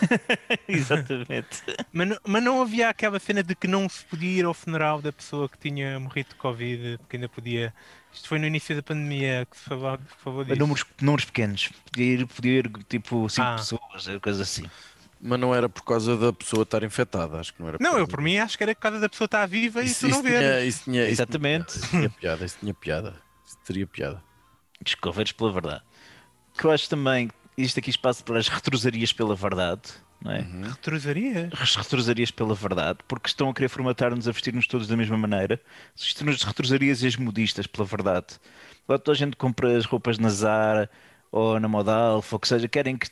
(laughs) (laughs) Exatamente. mas, não- mas não havia aquela cena de que não se podia ir ao funeral da pessoa que tinha morrido de Covid, porque ainda podia. Isto foi no início da pandemia que se falou, que se falou disso. números, números pequenos. Podia ir, podia ir tipo 5 Ah. pessoas, coisa assim. Mas não era por causa da pessoa estar infectada. Acho que não era por Não, eu por mim acho que era por causa da pessoa estar viva e Isso, tu não isso, tinha, ver. isso tinha, isso Exatamente. Tinha, isso tinha piada, isso tinha piada. Isso teria piada. Descoveiros pela verdade. Que eu acho também, existe aqui espaço para as retrosarias pela verdade, não é? Retrosaria? As retrosarias pela verdade, porque estão a querer formatar-nos a vestir-nos todos da mesma maneira. Existem as retrosarias e as modistas pela verdade. Lá toda a gente compra as roupas na Zara ou na Modalfa, ou que seja, querem que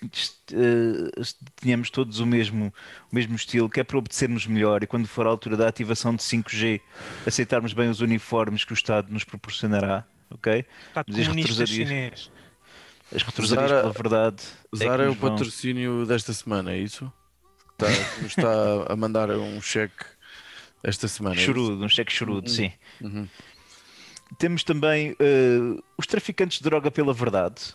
eh, tenhamos todos o mesmo, o mesmo estilo, que é para obedecermos melhor e quando for a altura da ativação de 5G, aceitarmos bem os uniformes que o Estado nos proporcionará, ok? As comunista retrosarias- chinês. As retrosarias Zara- pela verdade. Zara que é, o vão- patrocínio desta semana, é isso? Está, nos está a mandar um cheque esta semana. é? Churudo, um cheque churudo, sim. Uhum. Temos também eh, os traficantes de droga pela verdade,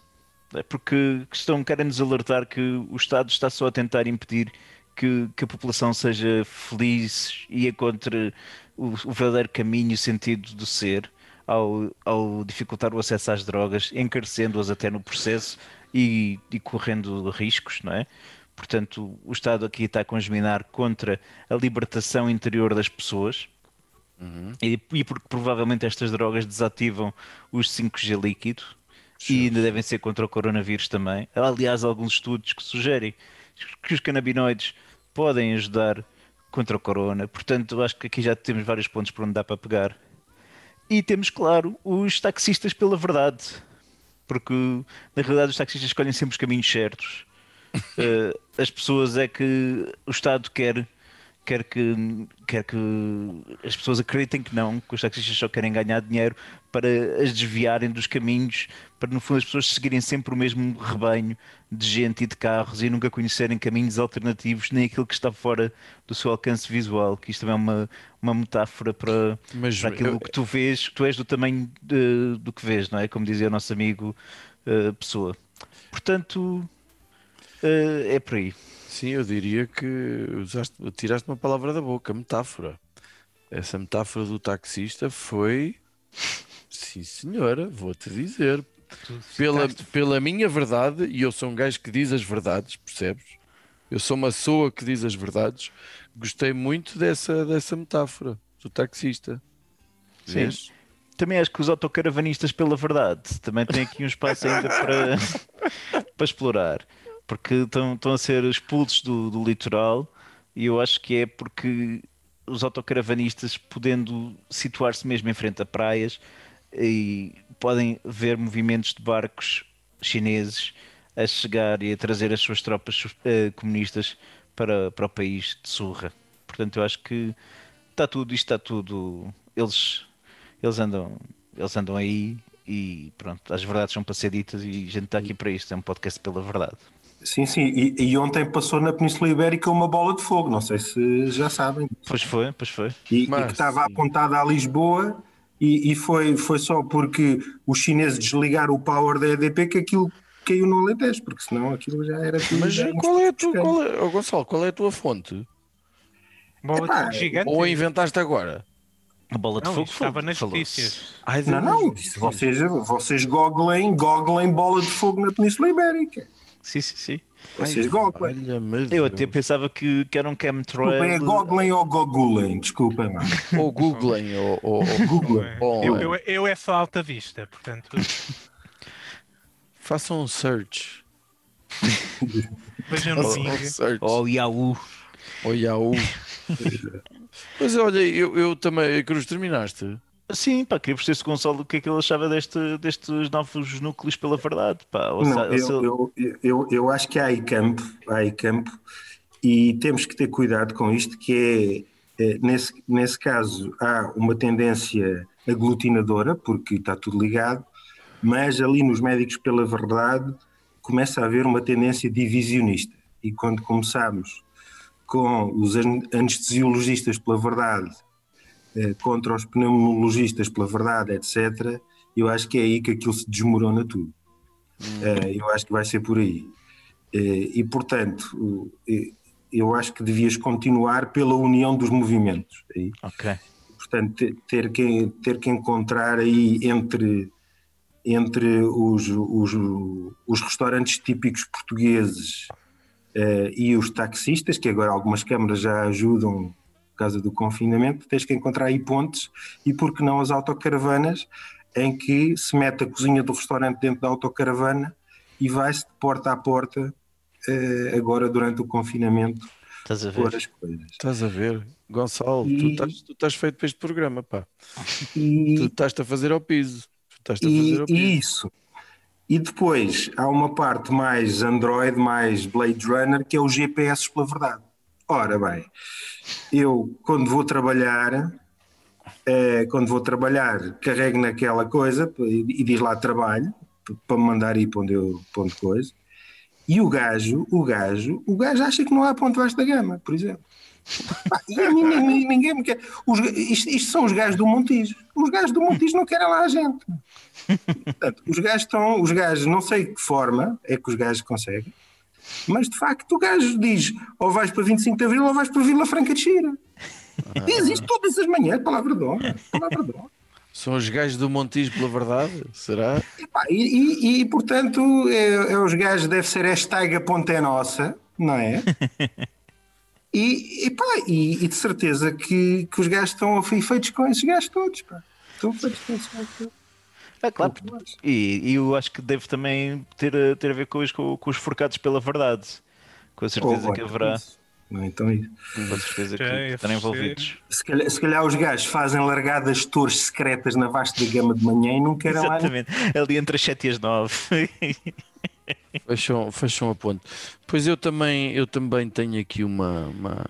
né, porque estão, querem nos alertar que o Estado está só a tentar impedir que, que a população seja feliz e encontre o, o verdadeiro caminho e sentido do ser ao, ao dificultar o acesso às drogas, encarecendo-as até no processo e, e correndo riscos, não é? Portanto, o Estado aqui está a congeminar contra a libertação interior das pessoas, e, e porque provavelmente estas drogas desativam os 5G líquido e ainda devem ser contra o coronavírus também. Há, Aliás, alguns estudos que sugerem que os canabinoides podem ajudar contra o corona. Portanto, acho que aqui já temos vários pontos por onde dá para pegar. E temos, claro, os taxistas pela verdade. Porque, na realidade, os taxistas escolhem sempre os caminhos certos. Uh, (laughs) as pessoas é que o Estado quer, quer, que, quer que as pessoas acreditem que não, que os taxistas só querem ganhar dinheiro para as desviarem dos caminhos, para no fundo as pessoas seguirem sempre o mesmo rebanho de gente e de carros e nunca conhecerem caminhos alternativos, nem aquilo que está fora do seu alcance visual, que isto também é uma, uma metáfora para, Mas para aquilo eu- que tu vês, que tu és do tamanho de- do que vês, não é? Como dizia o nosso amigo eh, Pessoa. Portanto, eh, é por aí. Sim, eu diria que usaste, tiraste uma palavra da boca, metáfora. Essa metáfora do taxista foi. Sim, senhora, vou-te dizer. Pela, pela minha verdade, e eu sou um gajo que diz as verdades, percebes? Eu sou uma pessoa que diz as verdades. Gostei muito dessa, dessa metáfora do taxista. Sim. Vês? Também acho que os autocaravanistas, pela verdade, também têm aqui um espaço ainda para, (laughs) para explorar, porque estão, estão a ser expulsos do, do litoral e eu acho que é porque os autocaravanistas, podendo situar-se mesmo em frente a praias, e podem ver movimentos de barcos chineses a chegar e a trazer as suas tropas eh, comunistas para, para o país de surra. Portanto, eu acho que está tudo, isto está tudo. Eles, eles, andam, eles andam aí e pronto, as verdades são para ser ditas e a gente está aqui para isto. É um podcast pela verdade. Sim, sim. E, e ontem passou na Península Ibérica uma bola de fogo, não sei se já sabem. Pois foi, pois foi. E, e Mas, que estava sim. apontada a Lisboa e, e foi, foi só porque os chineses desligaram o power da EDP que aquilo caiu no Alentejo, porque senão aquilo já era tudo. Mas já qual é a tua, buscando. qual é, oh, Gonçalo, qual é a tua fonte? Bola de Epá, fogo gigante. Ou a inventaste agora? A bola de Não, fogo estava nas notícias. Ai, Não, não, vocês, vocês googlem, googlem bola de fogo na Península Ibérica. Sim, sim, sim. Vocês Eu até pensava que, que era um Desculpem, é chemtrail. googlem ou gogulem, desculpem. mano. (laughs) Ou googlem, ou, ou, ou (laughs) Googlem. Bom, Eu, é. eu, eu é só alta vista, portanto. (laughs) façam um search. Vejam no. Ou Yahoo. Ou Yahoo. Mas olha, eu, eu também. Cruz, terminaste? Sim, pá, queria perceber se o Gonçalo o que é que ele achava deste, destes novos núcleos pela verdade. Pá. Ou Não, se- ou se eu, eu, eu, eu acho que há aí campo, há aí campo e temos que ter cuidado com isto, que é, eh, nesse, nesse caso, há uma tendência aglutinadora, porque está tudo ligado, mas ali nos médicos pela verdade começa a haver uma tendência divisionista. E quando começamos com os an- anestesiologistas pela verdade contra os pneumologistas pela verdade, etc., eu acho que é aí que aquilo se desmorona tudo. Eh, eu acho que vai ser por aí. Eh, e, portanto, eh, eu acho que devias continuar pela união dos movimentos. Aí. Ok. Portanto, te- ter que, ter que encontrar aí entre, entre os, os, os restaurantes típicos portugueses eh, e os taxistas, que agora algumas câmaras já ajudam por causa do confinamento, tens que encontrar aí pontes e, por que não, as autocaravanas em que se mete a cozinha do restaurante dentro da autocaravana e vai-se de porta a porta eh, agora durante o confinamento Estás a pôr ver? as coisas. Estás a ver? Gonçalo, tu, E- estás, tu estás feito para este programa, pá. E, Tu estás-te a fazer ao piso. Tu estás-te a E, fazer ao piso. e isso. E depois há uma parte mais Android, mais Blade Runner, que é o GPS pela verdade. Ora bem, eu quando vou trabalhar, eh, quando vou trabalhar, carrego naquela coisa e, e diz lá trabalho, para me mandar ir para onde eu para coisa. E o gajo, o gajo, o gajo acha que não há ponto baixo da gama, por exemplo. Ninguém, ninguém me quer. Os, isto, isto são os gajos do Montijo. Os gajos do Montijo não querem lá a gente. Portanto, os gajos estão, os gajos, não sei que forma é que os gajos conseguem, mas de facto o gajo diz ou vais para 25 de Abril ou vais para Vila Franca de Xira. Diz isto todas as manhãs, palavra de honra, palavra de honra. São os gajos do Montijo pela verdade? Será? E, pá, e, e- e, portanto, é, é os gajos, deve ser hashtag a ponta é nossa, não é? (laughs) E, e, pá, e, e de certeza que, que os gajos estão feitos com esses gajos todos, pá. Estão feitos com esses gajos todos. É claro. E, e eu acho que deve também ter, a- ter a ver com os, com, com os forcados pela verdade. Com a certeza Oh, que haverá, isso. Não, então, isso. com certeza que é estarão envolvidos. se, calhar, se calhar os gajos fazem largadas torres secretas na vasta gama de manhã e não querem lá. Exatamente, ali entre as 7 e as 9. (laughs) Fecham, fecham a ponte. Pois eu também, eu também tenho aqui uma, uma,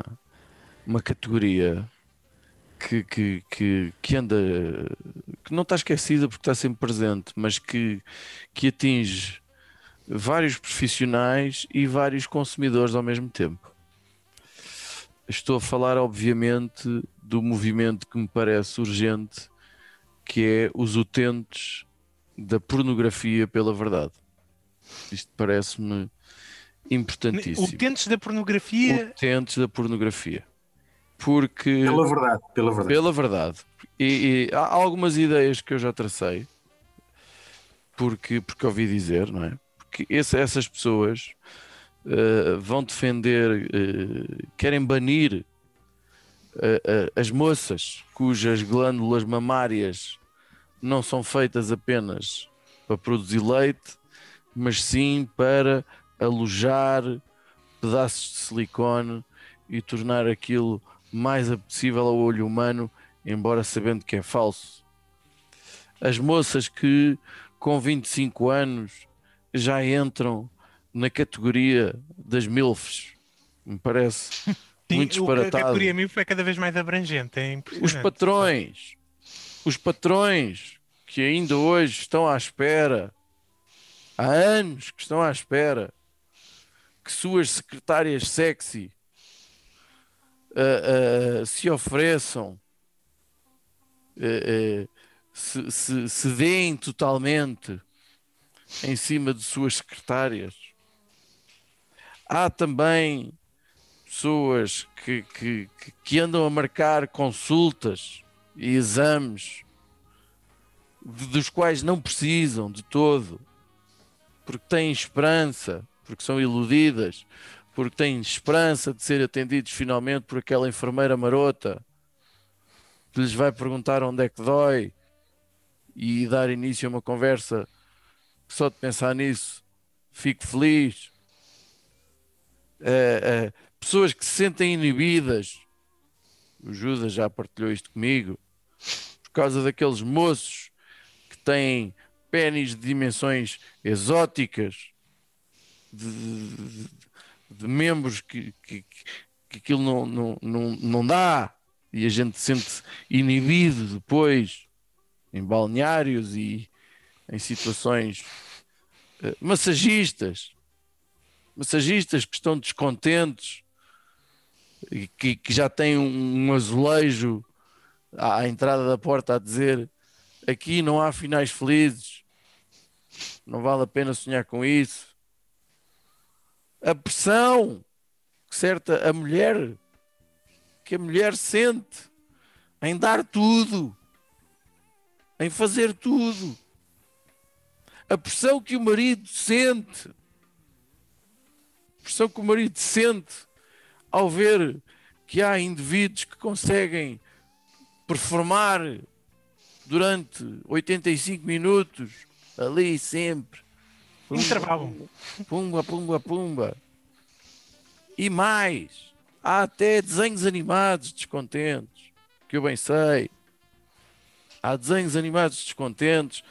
uma categoria que, que, que, que anda, que não está esquecida porque está sempre presente, mas que, que atinge vários profissionais e vários consumidores ao mesmo tempo. Estou a falar, obviamente, do movimento que me parece urgente, que é os utentes da pornografia pela verdade. Isto parece-me importantíssimo. Utentes da pornografia. Utentes da pornografia. Porque, Pela verdade, pela verdade. pela verdade, e, e há algumas ideias que eu já tracei, porque, porque ouvi dizer, não é? Porque esse- essas pessoas eh, vão defender, eh, querem banir eh, as moças cujas glândulas mamárias não são feitas apenas para produzir leite, mas sim para alojar pedaços de silicone e tornar aquilo mais apetecível ao olho humano, embora sabendo que é falso. As moças que com 25 anos já entram na categoria das MILFs, me parece (laughs) Sim, muito o- a disparatado. categoria MILF é cada vez mais abrangente. É Os patrões, os patrões que ainda hoje estão à espera, há anos que estão à espera, que suas secretárias sexy ah, se ofereçam, ah, se, se, se deem totalmente em cima de suas secretárias. Há também pessoas que, que, que- andam a marcar consultas e exames dos quais não precisam de todo, porque têm esperança, porque são iludidas, porque têm esperança de ser atendidos finalmente por aquela enfermeira marota que lhes vai perguntar onde é que dói e dar início a uma conversa só de pensar nisso fico feliz. Eh, eh, pessoas que se sentem inibidas. O Judas já partilhou isto comigo. Por causa daqueles moços que têm pênis de dimensões exóticas, de, de- de membros que, que, que aquilo não, não, não, não dá e a gente se sente inibido depois em balneários e em situações eh, massagistas massagistas que estão descontentes e que, que já têm um, um azulejo à, à entrada da porta a dizer aqui não há finais felizes, não vale a pena sonhar com isso. A pressão que certa a mulher que a mulher sente em dar tudo, em fazer tudo. A pressão que o marido sente pressão que o marido sente ao ver que há indivíduos que conseguem performar durante 85 minutos ali sempre. Intervalo. Pumba, pumba, pumba. E mais, há até desenhos animados descontentes, que eu bem sei. Há desenhos animados descontentes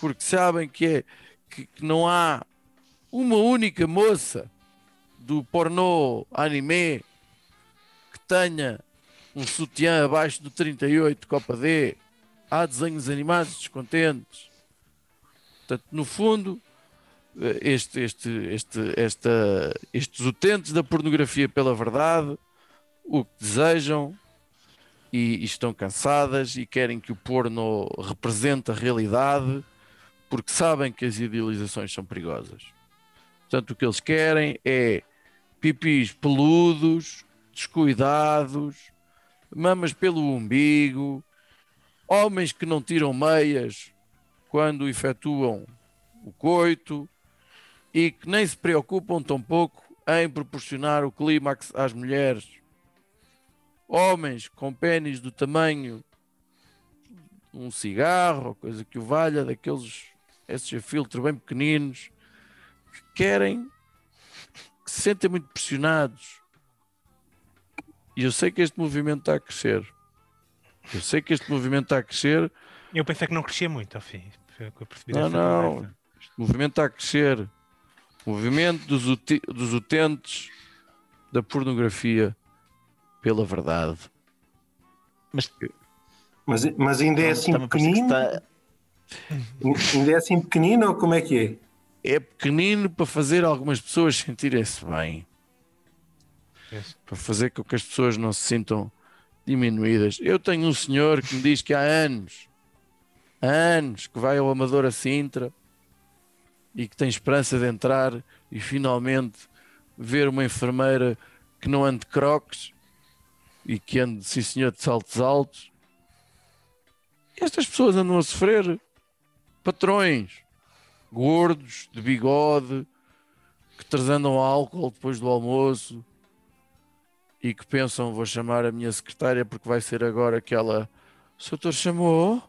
porque sabem que, é, que, que não há uma única moça do pornô anime que tenha um sutiã abaixo do 38 Copa D. Há desenhos animados descontentes. Portanto, no fundo, este, este, este, esta, estes utentes da pornografia pela verdade o que desejam e, e estão cansadas e querem que o porno represente a realidade porque sabem que as idealizações são perigosas. Portanto, o que eles querem é pipis peludos, descuidados, mamas pelo umbigo, homens que não tiram meias quando efetuam o coito e que nem se preocupam tampouco em proporcionar o clímax às mulheres. Homens com pênis do tamanho de um cigarro, coisa que o valha, daqueles esses a filtro bem pequeninos, que querem que se sentem muito pressionados. E eu sei que este movimento está a crescer. Eu sei que este movimento está a crescer. Eu pensei que não crescia muito, ao fim. Não, não. conversa. Este movimento está a crescer. Movimento dos, dos utentes da pornografia pela verdade. Mas Mas, mas ainda é assim pequenino? está- Ainda é assim pequenino ou como é que é? É pequenino para fazer algumas pessoas sentirem-se bem. Yes. Para fazer com que as pessoas não se sintam diminuídas. Eu tenho um senhor que me diz que há anos, há anos, que vai ao Amador a Sintra e que tem esperança de entrar e finalmente ver uma enfermeira que não ande de croques e que ande, sim senhor, de saltos altos. Estas pessoas andam a sofrer. Patrões, gordos, de bigode, que transandam álcool depois do almoço e que pensam, vou chamar a minha secretária porque vai ser agora que ela... O doutor chamou?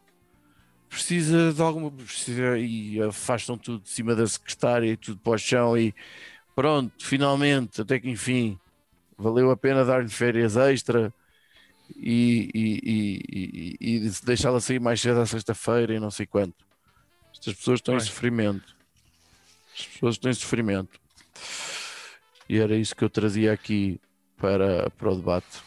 Precisa de alguma... Precisa... E afastam tudo de cima da secretária e tudo para o chão e pronto, finalmente, até que enfim, valeu a pena dar-lhe férias extra e, e, e, e, e deixá-la sair mais cedo à sexta-feira e não sei quanto. Estas pessoas estão em Pois. sofrimento. As pessoas estão em sofrimento. E era isso que eu trazia aqui para, para o debate.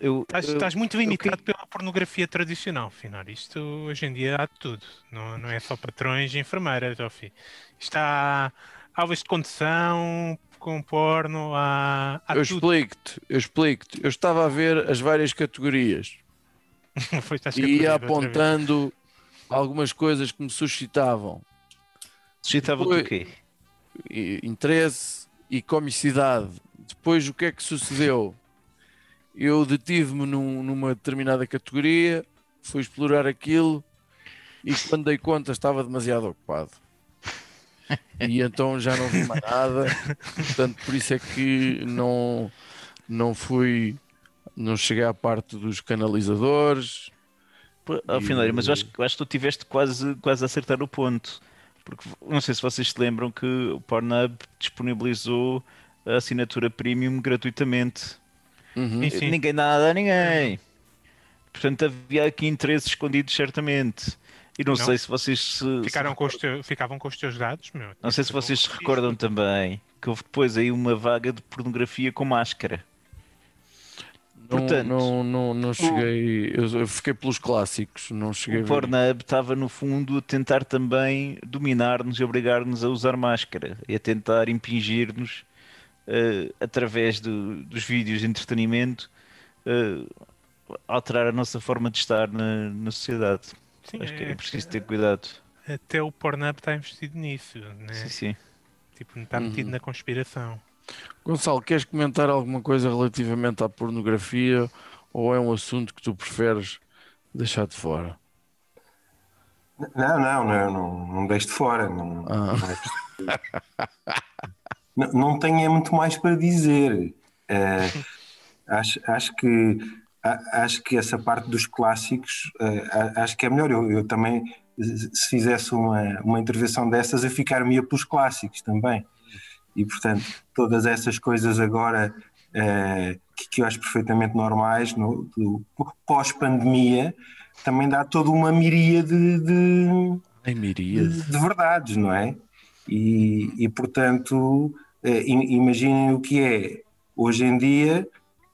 Eu- Estás, eu- estás muito eu limitado pela pornografia tradicional, Finar. Isto hoje em dia há de tudo. Não, não é só patrões e enfermeiras, ó fi. Isto há aulas de condução, com porno, há, há eu explico-te, eu explico-te. Eu estava a ver as várias categorias (laughs) e ia apontando algumas coisas que me suscitavam Suscitava o quê? interesse e comicidade. Depois, o que é que sucedeu? Eu detive-me num- numa determinada categoria, fui explorar aquilo e quando dei conta estava demasiado ocupado. E então já não vi mais nada. Portanto, por isso é que não, não fui, não cheguei à parte dos canalizadores. Final, mas eu acho, que- eu acho que tu tiveste quase, quase a acertar o ponto. Porque não sei se vocês se lembram que o Pornhub disponibilizou a assinatura premium gratuitamente. Uhum. Sim, sim. Ninguém dá nada a ninguém. Portanto, havia aqui interesses escondidos, certamente. E não, Não. sei se vocês se, Ficaram se com os teus- ficavam com os teus dados, meu. Não sei se vocês se recordam também que houve depois aí uma vaga de pornografia com máscara. Não, Portanto- não, não, não cheguei. Eu, fiquei pelos clássicos, não cheguei O. Pornhub estava no fundo a tentar também dominar-nos e obrigar-nos a usar máscara e a tentar impingir-nos eh, através do- dos vídeos de entretenimento eh, alterar a nossa forma de estar na, na sociedade. Sim, Acho que é- é preciso ter cuidado. Até o Pornhub está investido nisso, né? Sim, sim. Tipo, está metido na conspiração. Gonçalo, queres comentar alguma coisa relativamente à pornografia ou é um assunto que tu preferes deixar de fora? Não, não, não, não, não deixe de fora. Não, Ah. não, (laughs) não tenho é muito mais para dizer. Eh, acho, acho que acho que essa parte dos clássicos a- acho que é melhor. Eu, eu também, se fizesse uma, uma intervenção dessas, eu ficar-me pelos clássicos também. E portanto, todas essas coisas agora eh, que, que eu acho perfeitamente normais, no, pós-pandemia, também dá toda uma miríade de, de, miríade. de verdades, não é? E, e, portanto, imaginem o que é hoje em dia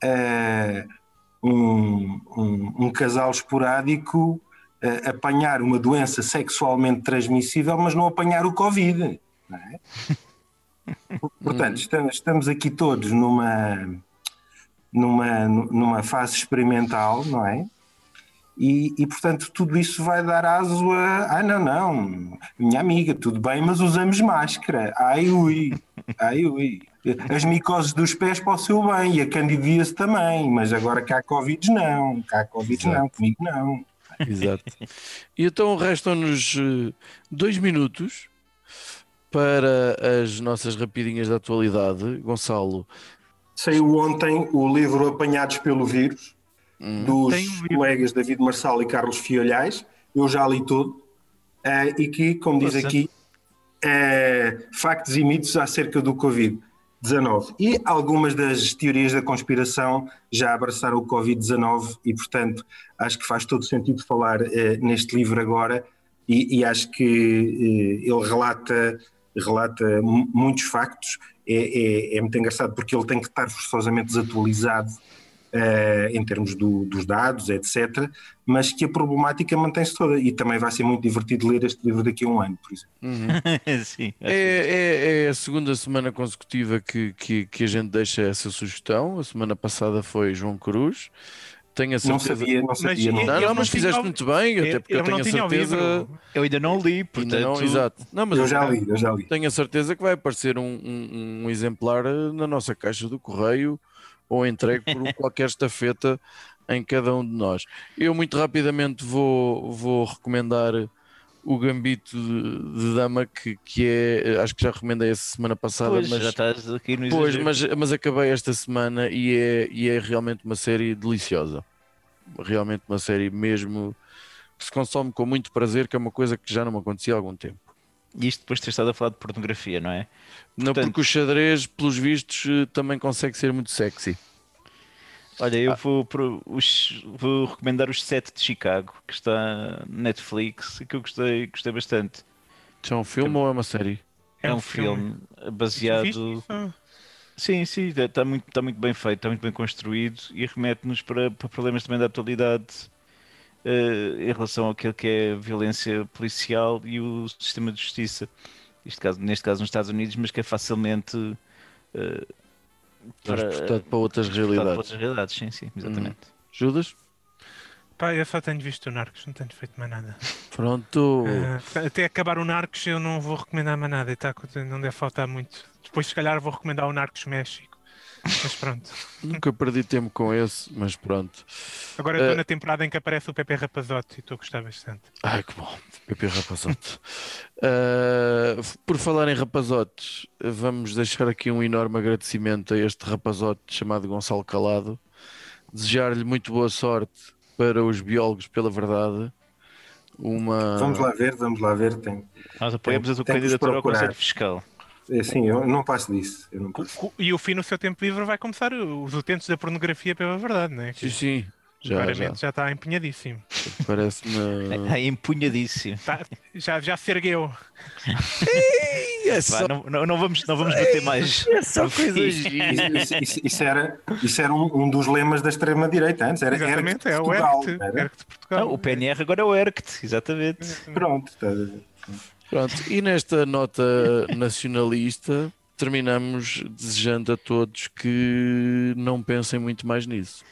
eh, um, um- um casal esporádico eh, apanhar uma doença sexualmente transmissível, mas não apanhar o Covid. Não é? (laughs) Portanto, estamos, estamos aqui todos numa, numa, numa fase experimental, não é? E, e, portanto tudo isso vai dar aso a ah não, não, minha amiga, tudo bem, mas usamos máscara. Ai ui, ai ui. As micoses dos pés para o seu bem e a candidíase também, mas agora cá Covid não, cá Covid não, comigo não. Exato. E então restam-nos eh, dois minutos para as nossas rapidinhas da atualidade. Gonçalo, Saiu ontem o livro Apanhados pelo Vírus, dos Tem um colegas David Marçal e Carlos Fiolhais. Eu já li todo. eh, e que, como diz aqui, eh, factos e mitos acerca do Covid. Covid-19. E algumas das teorias da conspiração já abraçaram o Covid-19 e, portanto, acho que faz todo sentido falar eh, neste livro agora e, e acho que eh, ele relata, relata mu- muitos factos. É, é- é muito engraçado porque ele tem que estar forçosamente desatualizado eh, em termos do- dos dados, etc. Mas que a problemática mantém-se toda e também vai ser muito divertido ler este livro daqui a um ano, por exemplo. (laughs) Sim. É, é- é a segunda semana consecutiva que, que, que a gente deixa essa sugestão. A semana passada foi João Cruz. Tenho a Não certeza. sabia, não sabia. Mas não- Não, não, não mas fizeste ouvi- muito bem, até porque eu, eu tenho não a certeza. Eu ainda não li, portanto. não, exato. Não, mas Eu já li, eu já li. tenho a certeza que vai aparecer um, um- um exemplar na nossa caixa do correio ou entregue por (laughs) qualquer estafeta em cada um de nós. Eu muito rapidamente vou, vou recomendar o Gambito de, de Dama, que, que é, acho que já recomendei essa semana passada, Pois, mas, já estás aqui no pois, mas, mas acabei esta semana e é, e é realmente uma série deliciosa. Realmente uma série mesmo que se consome com muito prazer, que é uma coisa que já não me acontecia há algum tempo. E isto depois de ter estado a falar de pornografia, não é? Não, Portanto- porque o xadrez, pelos vistos, eh, também consegue ser muito sexy. Olha, Ah. eu vou, pro- os- vou recomendar os Sete de Chicago, que está na Netflix e que eu gostei, gostei bastante. Isto é um filme ou é uma série? É, um filme, baseado. Viste isso? Sim, sim, está muito, está muito bem feito, está muito bem construído e remete-nos para, para problemas também da atualidade eh, em relação àquilo que é a violência policial e o sistema de justiça. Isto caso, neste caso nos Estados Unidos, mas que é facilmente eh, Transportado para outras transportado para realidades. outras realidades. Sim, sim, exatamente. Judas? Pá, eu só tenho visto o Narcos, não tenho feito mais nada. Pronto. Ah, até acabar o Narcos eu não vou recomendar mais nada, tá, não deve faltar muito. Depois se calhar vou recomendar o Narcos México. Mas pronto. Nunca perdi tempo com esse, mas pronto. Agora estou Eh, na temporada em que aparece o Pepe Rapazote e estou a gostar bastante. Ai, que bom. Pepe Rapazote. (laughs) Ah, por falar em rapazotes, vamos deixar aqui um enorme agradecimento a este rapazote chamado Gonçalo Calado. Desejar-lhe muito boa sorte para os biólogos pela verdade. Uma... Vamos lá ver, vamos lá ver. Tem, Nós apoiamos a tua candidatura ao. Conselho Fiscal. É assim, eu não passo disso. Eu não passo. E o fim no seu tempo livre vai começar os utentes da pornografia pela verdade, né? Sim, sim. Já, já. Claramente já está empenhadíssimo. Parece-me. É empunhadíssimo. Tá- já, já se ergueu. É Vá, só, não, não, não vamos, não vamos bater mais. é só coisas. Isso, isso- isso era, isso era um, um dos lemas da extrema-direita antes. Era Exatamente, é o Portugal, ERCT. não era? ERCT de Portugal. Ah, o PNR agora é o ERCT, exatamente. Pronto, está a ver. Pronto, e nesta nota nacionalista, terminamos desejando a todos que não pensem muito mais nisso.